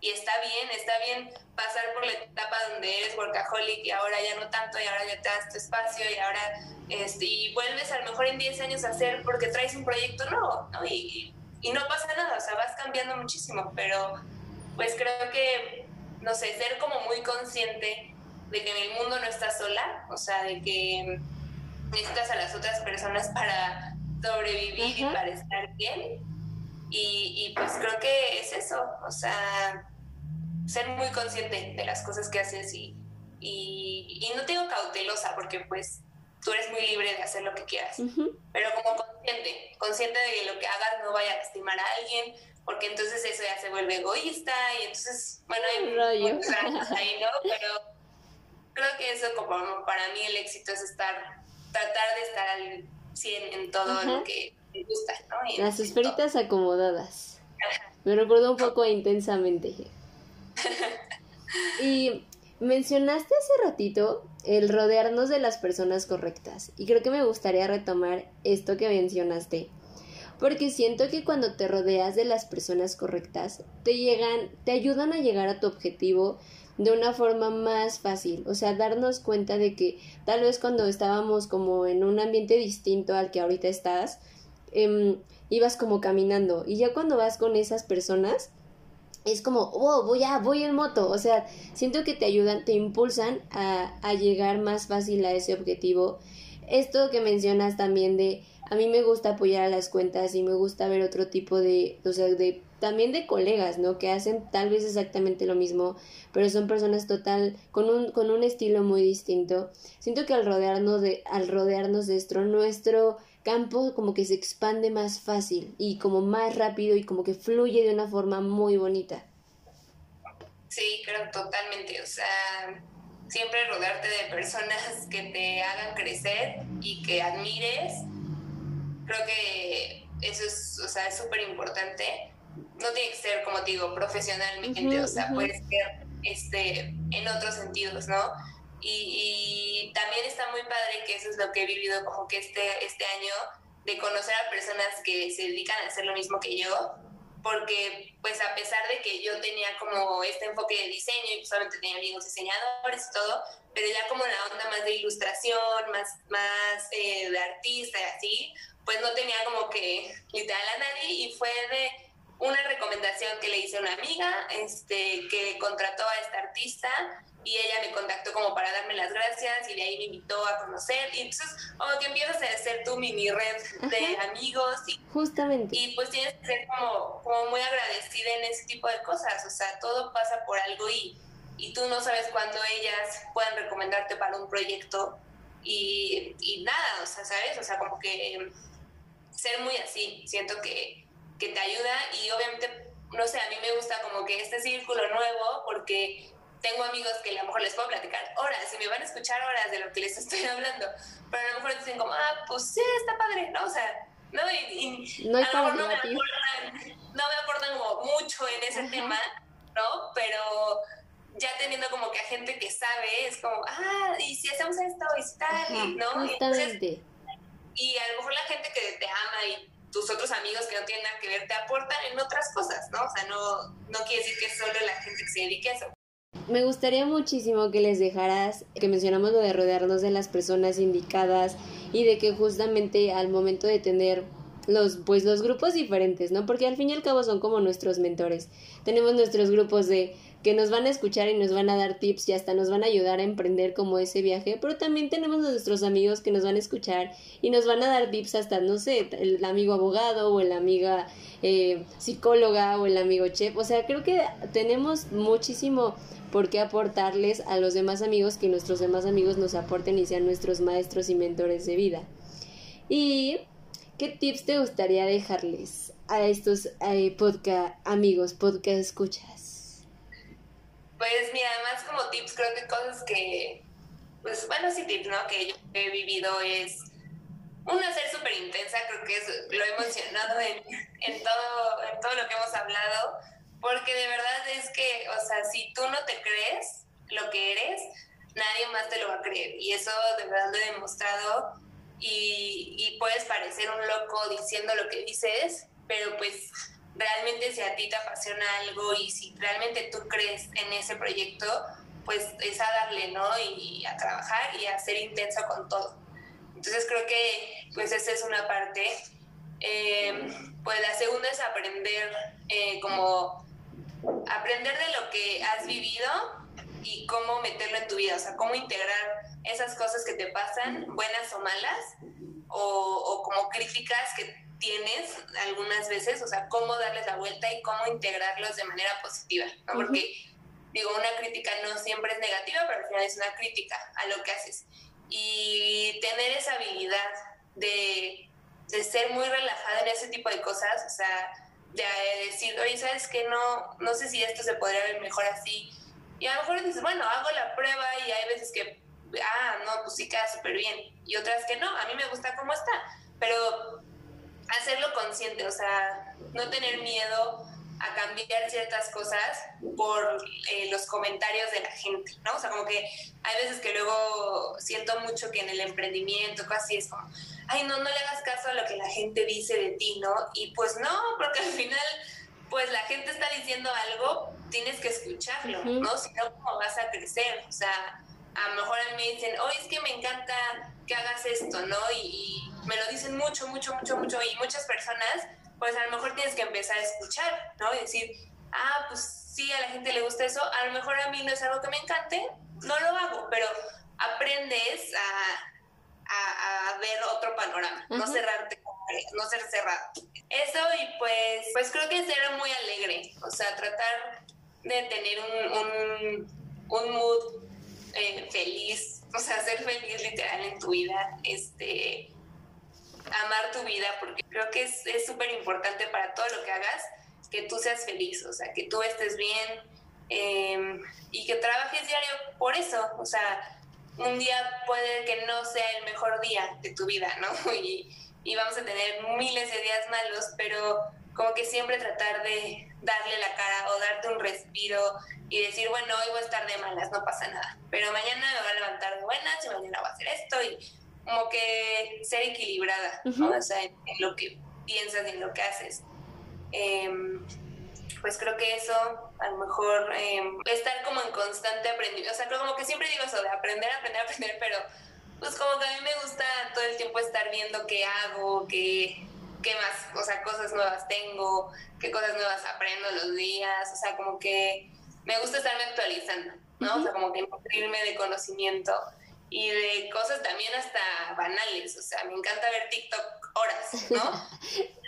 Y, está bien, está bien pasar por la etapa donde eres workaholic y ahora ya no tanto y ahora ya te das tu espacio y ahora este, y vuelves a lo mejor en 10 años a hacer porque traes un proyecto nuevo, ¿no? Y, y no pasa nada, o sea, vas cambiando muchísimo, pero pues creo que, no sé, ser como muy consciente de que en el mundo no estás sola, o sea, de que necesitas a las otras personas para sobrevivir y para estar bien. Y, pues creo que es eso, o sea, ser muy consciente de las cosas que haces y, y, no te digo cautelosa porque pues tú eres muy libre de hacer lo que quieras, pero como consciente, consciente de que lo que hagas no vaya a lastimar a alguien, porque entonces eso ya se vuelve egoísta y entonces, bueno, hay rollo ahí, ¿no? Pero creo que eso como para mí el éxito es estar, tratar de estar al 100 en todo lo que me gusta, ¿no? Las esferitas acomodadas. Me recuerdo un poco intensamente. y mencionaste hace ratito el rodearnos de las personas correctas. Y creo que me gustaría retomar esto que mencionaste porque siento que cuando te rodeas de las personas correctas, te llegan, te ayudan a llegar a tu objetivo de una forma más fácil, o sea, darnos cuenta de que tal vez cuando estábamos como en un ambiente distinto al que ahorita estás, em, ibas como caminando. Y ya cuando vas con esas personas, es como, oh, voy a, voy en moto, o sea, siento que te ayudan, te impulsan a, a llegar más fácil a ese objetivo. Esto que mencionas también de a mí me gusta apoyar a las cuentas y me gusta ver otro tipo de, o sea, de también de colegas, ¿no? Que hacen tal vez exactamente lo mismo, pero son personas total con un con un estilo muy distinto. Siento que al rodearnos de al rodearnos de esto nuestro campo como que se expande más fácil y como más rápido y como que fluye de una forma muy bonita. Sí, creo totalmente. O sea, siempre rodearte de personas que te hagan crecer y que admires. Creo que eso es, o sea, es súper importante. No tiene que ser, como te digo, profesionalmente, o sea, puede ser este, en otros sentidos, ¿no? Y, también está muy padre que eso es lo que he vivido como que este, este año, de conocer a personas que se dedican a hacer lo mismo que yo, porque pues a pesar de que yo tenía como este enfoque de diseño y solamente tenía amigos diseñadores y todo, pero ya como la onda más de ilustración, más, más eh, de artista y así, pues no tenía como que literal a nadie y fue de una recomendación que le hice a una amiga este, que contrató a esta artista y ella me contactó como para darme las gracias y de ahí me invitó a conocer. Y entonces como que empiezas a hacer tu mini red de amigos y, justamente. y pues tienes que ser como, como muy agradecida en ese tipo de cosas, o sea, todo pasa por algo y, y tú no sabes cuándo ellas puedan recomendarte para un proyecto y, y nada, o sea, ¿sabes? O sea, como que ser muy así, siento que, que te ayuda y obviamente, no sé, a mí me gusta como que este círculo nuevo porque tengo amigos que a lo mejor les puedo platicar horas y me van a escuchar horas de lo que les estoy hablando, pero a lo mejor dicen como, ah, pues sí, está padre, ¿no? O sea, ¿no? Y, no, a lo mejor no me, aportan, no me aportan como mucho en ese tema, ¿no? Pero ya teniendo como que a gente que sabe, es como, ah, y si hacemos esto, y tal, ¿no? Justamente. Y, a lo mejor la gente que te ama y tus otros amigos que no tienen nada que ver te aportan en otras cosas, ¿no? O sea, no, no quiere decir que es solo la gente que se dedique a eso. Me gustaría muchísimo que les dejaras, que mencionamos lo de rodearnos de las personas indicadas y de que justamente al momento de tener los pues los grupos diferentes, ¿no? Porque al fin y al cabo son como nuestros mentores. Tenemos nuestros grupos de que nos van a escuchar y nos van a dar tips y hasta nos van a ayudar a emprender como ese viaje, pero también tenemos nuestros amigos que nos van a escuchar y nos van a dar tips hasta, no sé, el amigo abogado o el amiga eh, psicóloga o el amigo chef, o sea, creo que tenemos muchísimo por qué aportarles a los demás amigos que nuestros demás amigos nos aporten y sean nuestros maestros y mentores de vida. ¿Y qué tips te gustaría dejarles a estos eh, podcast amigos, podcast escuchas? Pues mira, además como tips, creo que cosas que, pues bueno, sí tips, ¿no? Que yo he vivido es una ser súper intensa, creo que lo he mencionado en, todo, en todo lo que hemos hablado, porque de verdad es que, o sea, si tú no te crees lo que eres, nadie más te lo va a creer. Y eso de verdad lo he demostrado. Y puedes parecer un loco diciendo lo que dices, pero pues realmente si a ti te apasiona algo y si realmente tú crees en ese proyecto, pues es a darle, ¿no? Y, a trabajar y a ser intenso con todo. Entonces creo que pues esa es una parte. Eh, pues la segunda es aprender eh, como aprender de lo que has vivido y cómo meterlo en tu vida, o sea, cómo integrar esas cosas que te pasan, buenas o malas, o, como críticas que tienes algunas veces, o sea, cómo darles la vuelta y cómo integrarlos de manera positiva, ¿no? Porque, digo, una crítica no siempre es negativa, pero al final es una crítica a lo que haces. Y tener esa habilidad de, de ser muy relajada en ese tipo de cosas, o sea, de decir, oye, ¿sabes qué? No, no sé si esto se podría ver mejor así. Y a lo mejor dices, bueno, hago la prueba y hay veces que, ah, no, pues sí queda súper bien. Y otras que no, a mí me gusta cómo está. Pero hacerlo consciente, o sea, no tener miedo a cambiar ciertas cosas por eh, los comentarios de la gente, ¿no? O sea, como que hay veces que luego siento mucho que en el emprendimiento, casi es como, ay, no, no le hagas caso a lo que la gente dice de ti, ¿no? Y pues no, porque al final, pues la gente está diciendo algo, tienes que escucharlo, ¿no? Si no, ¿cómo vas a crecer? O sea, a lo mejor a mí me dicen, oye, es que me encanta que hagas esto, ¿no? Y, me lo dicen mucho, mucho, mucho, mucho, y muchas personas, pues a lo mejor tienes que empezar a escuchar, ¿no? Y decir, ah, pues sí, a la gente le gusta eso, a lo mejor a mí no es algo que me encante, no lo hago, pero aprendes a a, ver otro panorama, no cerrarte, no ser cerrado. Eso y pues, pues creo que ser muy alegre, o sea, tratar de tener un, un, mood eh, feliz, o sea, ser feliz literal en tu vida, este, amar tu vida, porque creo que es súper importante para todo lo que hagas, que tú seas feliz, o sea, que tú estés bien, em, y que trabajes diario por eso. O sea, un día puede que no sea el mejor día de tu vida, ¿no? Y, y vamos a tener miles de días malos, pero como que siempre tratar de darle la cara o darte un respiro y decir, bueno, hoy voy a estar de malas, no pasa nada, pero mañana me voy a levantar de buenas y mañana voy a hacer esto y como que ser equilibrada, O sea, en, lo que piensas y en lo que haces. Em, pues creo que eso, a lo mejor, em, estar como en constante aprendizaje, o sea, creo como que siempre digo eso de aprender, aprender, aprender, pero pues como que a mí me gusta todo el tiempo estar viendo qué hago, qué, qué más, o sea, cosas nuevas tengo, qué cosas nuevas aprendo los días, o sea, como que me gusta estarme actualizando, ¿no? O sea, como que nutrirme de conocimiento y de cosas también hasta banales, o sea, me encanta ver TikTok horas, ¿no?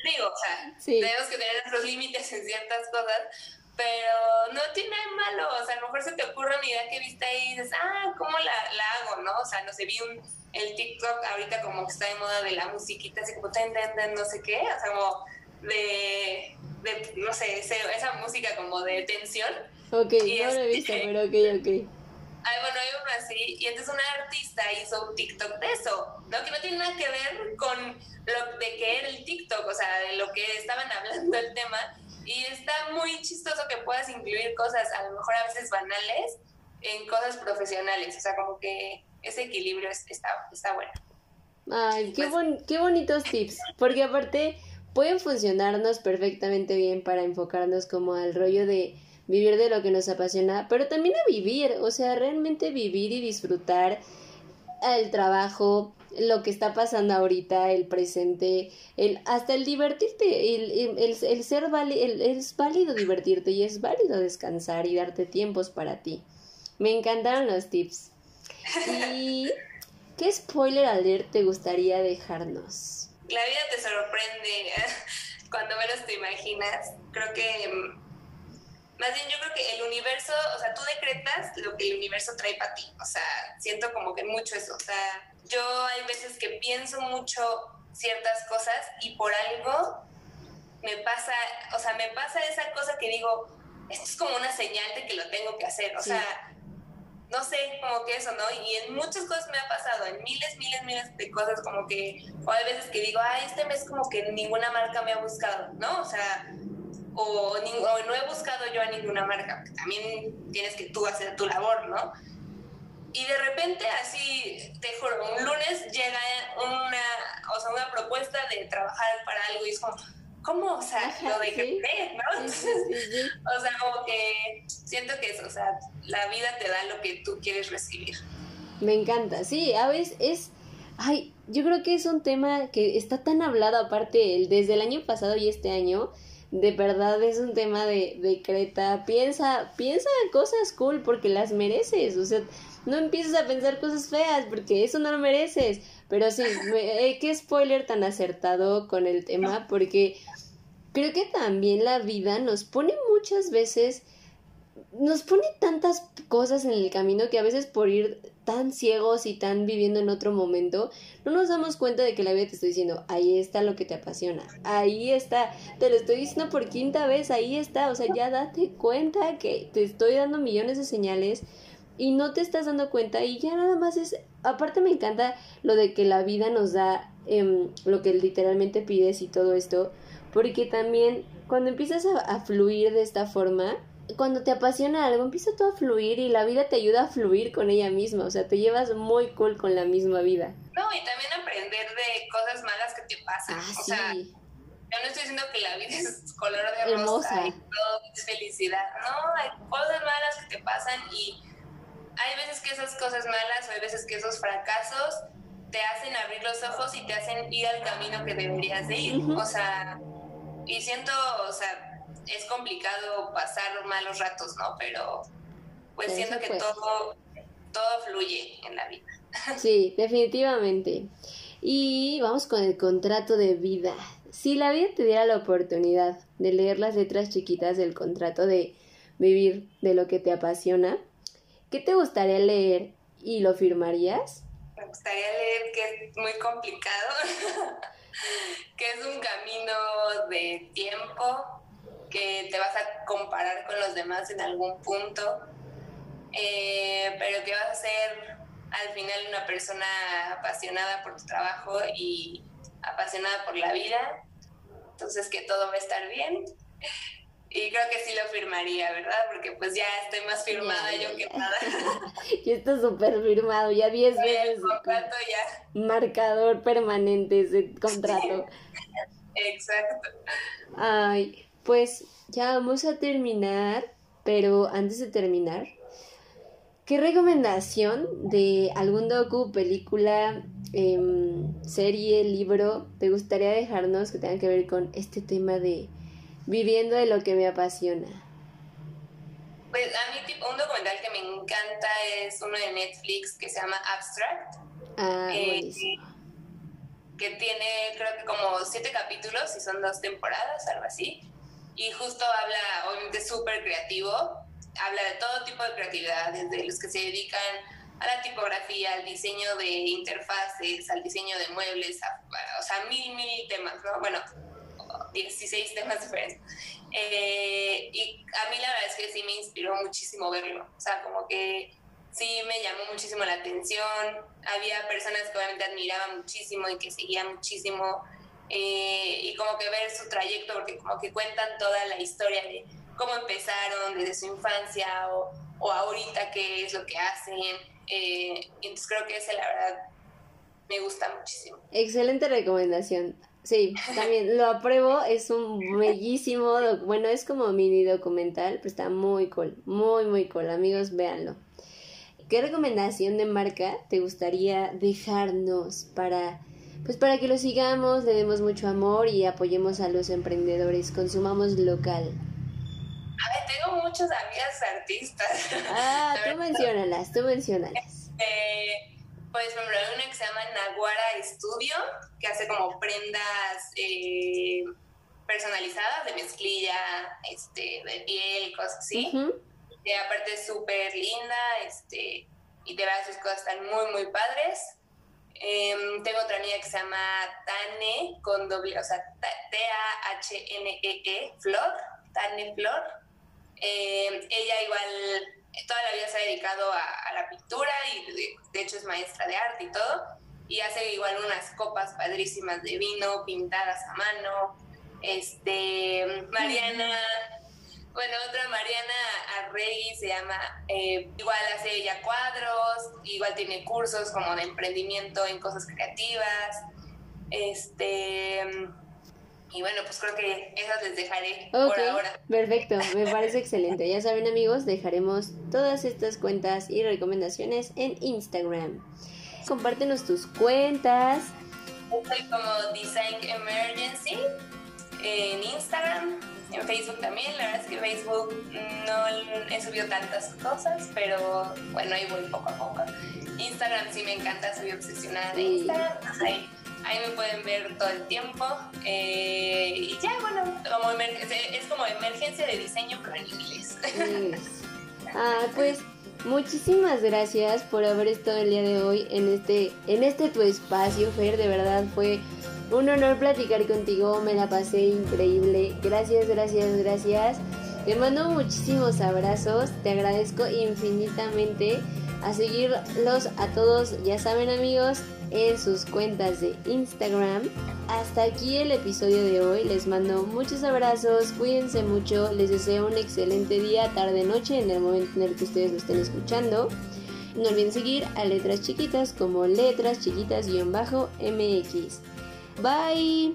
Digo, o sea, tenemos que tener nuestros límites en ciertas cosas, pero no tiene nada malo, o sea, a lo mejor se te ocurre una idea que viste ahí y dices, ah, ¿cómo la, la hago, no? O sea, no sé, vi un, el TikTok ahorita como que está de moda de la musiquita, así como ten, ten, ten, no sé qué, o sea, como de, de no sé, esa música como de tensión. Ok, y no lo he visto, pero ok, ok. Ay, bueno, hay uno así, y entonces una artista hizo un TikTok de eso, ¿no? Que no tiene nada que ver con lo de que era el TikTok, o sea, de lo que estaban hablando el tema, y está muy chistoso que puedas incluir cosas, a lo mejor a veces banales, en cosas profesionales, o sea, como que ese equilibrio está, está bueno. Ay, qué, pues. qué bonitos tips, porque aparte pueden funcionarnos perfectamente bien para enfocarnos como al rollo de vivir de lo que nos apasiona, pero también a vivir, o sea, realmente vivir y disfrutar el trabajo, lo que está pasando ahorita, el presente, el, hasta el divertirte, el, el, ser el, es válido divertirte y es válido descansar y darte tiempos para ti. Me encantaron los tips. ¿Y qué spoiler alert te gustaría dejarnos? La vida te sorprende cuando menos te imaginas. Creo que mm, más bien yo creo que el universo, o sea, tú decretas lo que el universo trae para ti. O sea, siento como que mucho eso. O sea, yo hay veces que pienso mucho ciertas cosas y por algo me pasa, o sea, me pasa esa cosa que digo, esto es como una señal de que lo tengo que hacer. O sea, no sé, como que eso, ¿no? Y en muchas cosas me ha pasado, en miles, miles, miles de cosas, como que, o hay veces que digo, ay, este mes como que ninguna marca me ha buscado, ¿no? O sea, o, no he buscado yo a ninguna marca, también tienes que tú hacer tu labor, ¿no? Y de repente así, te juro, un lunes llega una, o sea, una propuesta de trabajar para algo y es como, ¿cómo? O sea, lo dejé ver, ¿no? o sea, como que siento que eso, o sea, la vida te da lo que tú quieres recibir. Me encanta, sí, a veces es, ay, yo creo que es un tema que está tan hablado aparte desde el año pasado y este año, de verdad es un tema de, de Creta. Piensa, piensa en cosas cool porque las mereces. O sea, no empieces a pensar cosas feas porque eso no lo mereces. Pero sí, eh, qué spoiler tan acertado con el tema porque creo que también la vida nos pone muchas veces nos pone tantas cosas en el camino que a veces por ir tan ciegos y tan viviendo en otro momento, no nos damos cuenta de que la vida te está diciendo, ahí está lo que te apasiona, ahí está, te lo estoy diciendo por quinta vez, ahí está, o sea, ya date cuenta que te estoy dando millones de señales y no te estás dando cuenta y ya nada más es, aparte me encanta lo de que la vida nos da em, lo que literalmente pides y todo esto, porque también cuando empiezas a fluir de esta forma, cuando te apasiona algo, empieza todo a fluir y la vida te ayuda a fluir con ella misma. O sea, te llevas muy cool con la misma vida. No, y también aprender de cosas malas que te pasan. Ah, o sea, yo no estoy diciendo que la vida es color de rosa y todo es felicidad. No, hay cosas malas que te pasan y hay veces que esas cosas malas o hay veces que esos fracasos te hacen abrir los ojos y te hacen ir al camino que deberías de ir. O sea, y siento, o sea, es complicado pasar malos ratos, ¿no? Pero pues siento que todo, todo fluye en la vida. Sí, definitivamente. Y vamos con el contrato de vida. Si la vida te diera la oportunidad de leer las letras chiquitas del contrato de vivir de lo que te apasiona, ¿qué te gustaría leer y lo firmarías? Me gustaría leer que es muy complicado, que es un camino de tiempo, que te vas a comparar con los demás en algún punto, eh, pero que vas a ser al final una persona apasionada por tu trabajo y apasionada por la vida. Entonces que todo va a estar bien. Y creo que sí lo firmaría, ¿verdad? Porque pues ya estoy más firmada yo que nada. ya está súper firmado, ya 10 veces. contrato ya. Marcador permanente ese contrato. Exacto. Ay, pues ya vamos a terminar, pero antes de terminar, ¿qué recomendación de algún docu, película, em, serie, libro te gustaría dejarnos que tenga que ver con este tema de viviendo de lo que me apasiona? Pues a mí un documental que me encanta es uno de Netflix que se llama Abstract. Ah, eh, que tiene creo que como siete capítulos y son dos temporadas, algo así. Y justo habla, obviamente súper creativo, habla de todo tipo de creatividad, desde los que se dedican a la tipografía, al diseño de interfaces, al diseño de muebles, o sea, mil, mil temas, ¿no? Bueno, 16 temas diferentes. Eh, y a mí la verdad es que sí me inspiró muchísimo verlo. O sea, como que sí me llamó muchísimo la atención. Había personas que obviamente admiraba muchísimo y que seguía muchísimo. Eh, y como que ver su trayecto, porque como que cuentan toda la historia de cómo empezaron desde su infancia o, o ahorita qué es lo que hacen. Eh, entonces creo que ese la verdad me gusta muchísimo. Excelente recomendación. Sí, también lo apruebo, es un bellísimo, bueno, es como mini documental, pero está muy cool, muy, muy cool, amigos, véanlo. ¿Qué recomendación de marca te gustaría dejarnos para, pues para que lo sigamos, le demos mucho amor y apoyemos a los emprendedores, consumamos local? A ver, tengo muchas amigas artistas. Ah, tú menciónalas, tú menciónalas. Eh, pues, por ejemplo, hay una que se llama Naguara Studio, que hace como prendas eh, personalizadas de mezclilla, este, de piel, cosas así. Y aparte es súper linda, este, y de verdad sus cosas están muy, muy padres. Em, tengo otra amiga que se llama Tane, con doble, o sea, T-A-H-N-E-E, -E, Flor, Tane Flor. Em, ella igual toda la vida se ha dedicado a, la pintura y de, hecho es maestra de arte y todo. Y hace igual unas copas padrísimas de vino pintadas a mano. Este, Mariana, bueno, otra Mariana Arregui se llama, eh, igual hace ella cuadros, igual tiene cursos como de emprendimiento en cosas creativas. Este, y bueno, pues creo que esas les dejaré por ahora. Perfecto, me parece excelente. Ya saben amigos, dejaremos todas estas cuentas y recomendaciones en Instagram. Compártenos tus cuentas. Soy como Design Emergency en Instagram, en Facebook también. La verdad es que Facebook no he subido tantas cosas, pero bueno, ahí voy poco a poco. Instagram sí me encanta, soy obsesionada de Instagram. Ahí Ahí me pueden ver todo el tiempo. Eh, y ya, bueno, como es como emergencia de diseño, pero en inglés. Ah, pues muchísimas gracias por haber estado el día de hoy en este, en este tu espacio, Fer. De verdad fue un honor platicar contigo. Me la pasé increíble. Gracias, gracias, gracias. Te mando muchísimos abrazos. Te agradezco infinitamente. A seguirlos a todos, ya saben amigos, en sus cuentas de Instagram. Hasta aquí el episodio de hoy. Les mando muchos abrazos, cuídense mucho, les deseo un excelente día, tarde, noche en el momento en el que ustedes lo estén escuchando. No olviden seguir a Letras Chiquitas como Letras Chiquitas-MX. Bye.